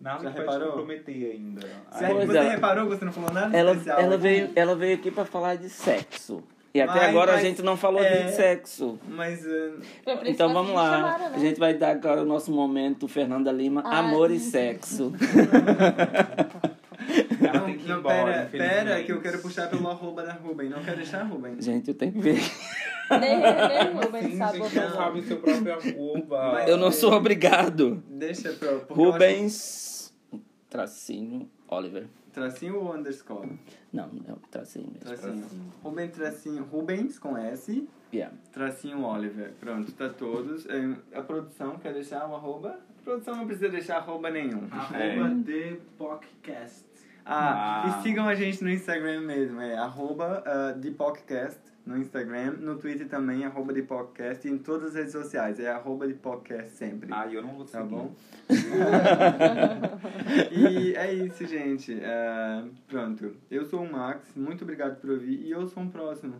Nada Já que reparou? te comprometer ainda. Sério, Pois você ela- reparou que você não falou nada Ela, especial? ela, aqui? veio, ela veio aqui pra falar de sexo. E até Mas- agora mas- a gente não falou é- de sexo. Mas. uh, Então vamos lá. chamaram, né? A gente vai dar agora o nosso momento Fernanda Lima, Ah, amor e sexo. Não, tem que ir não, embora, pera, pera, que eu quero puxar pelo arroba da Ruben. Não quero deixar a Ruben. Gente, eu tenho que ver. Nem, nem o Rubens Sim, sabe o gente, não sabe o seu próprio arroba. Mas- Eu não sou obrigado. Deixa pra. porque eu acho- Rubens, tracinho, Oliver. Tracinho ou underscore? Não, é o tracinho mesmo. Tracinho. Ruben tracinho. Rubens com S. Yeah. Tracinho Oliver. Pronto, tá todos. É, A produção quer deixar um arroba? A produção não precisa deixar arroba nenhum. Arroba The Podcast. Ah, Ah. e sigam a gente no Instagram mesmo, é arroba uh, ThePodcast no Instagram, no Twitter também, arroba ThePodcast e em todas as redes sociais, é arroba ThePodcast sempre. Ah, eu não vou Tá seguir. bom? e é isso, gente. É, pronto. Eu sou o Max, muito obrigado por ouvir. E eu sou um próximo,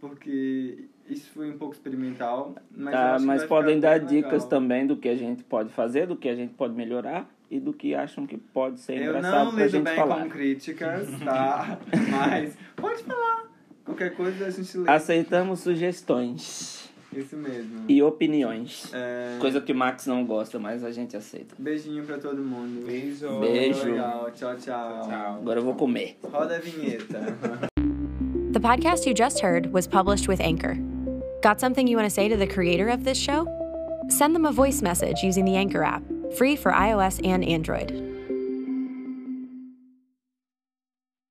porque isso foi um pouco experimental. Mas, Tá, mas podem dar dicas legal. também do que a gente pode fazer, do que a gente pode melhorar e do que acham que pode ser Eu engraçado não pra lido gente bem falar. com críticas, tá? mas pode falar. Qualquer coisa a gente lê. Aceitamos sugestões Isso mesmo. e opiniões. É, Coisa que o Max não gosta, mas a gente aceita. Beijinho pra todo mundo. Beijo. Beijo. Legal. Tchau, tchau. Tchau. Agora eu vou comer. Roda a vinheta. The podcast you just heard was published with Anchor. Got something you want to say to the creator of this show? Send them a voice message using the Anchor app, free for iOS and Android.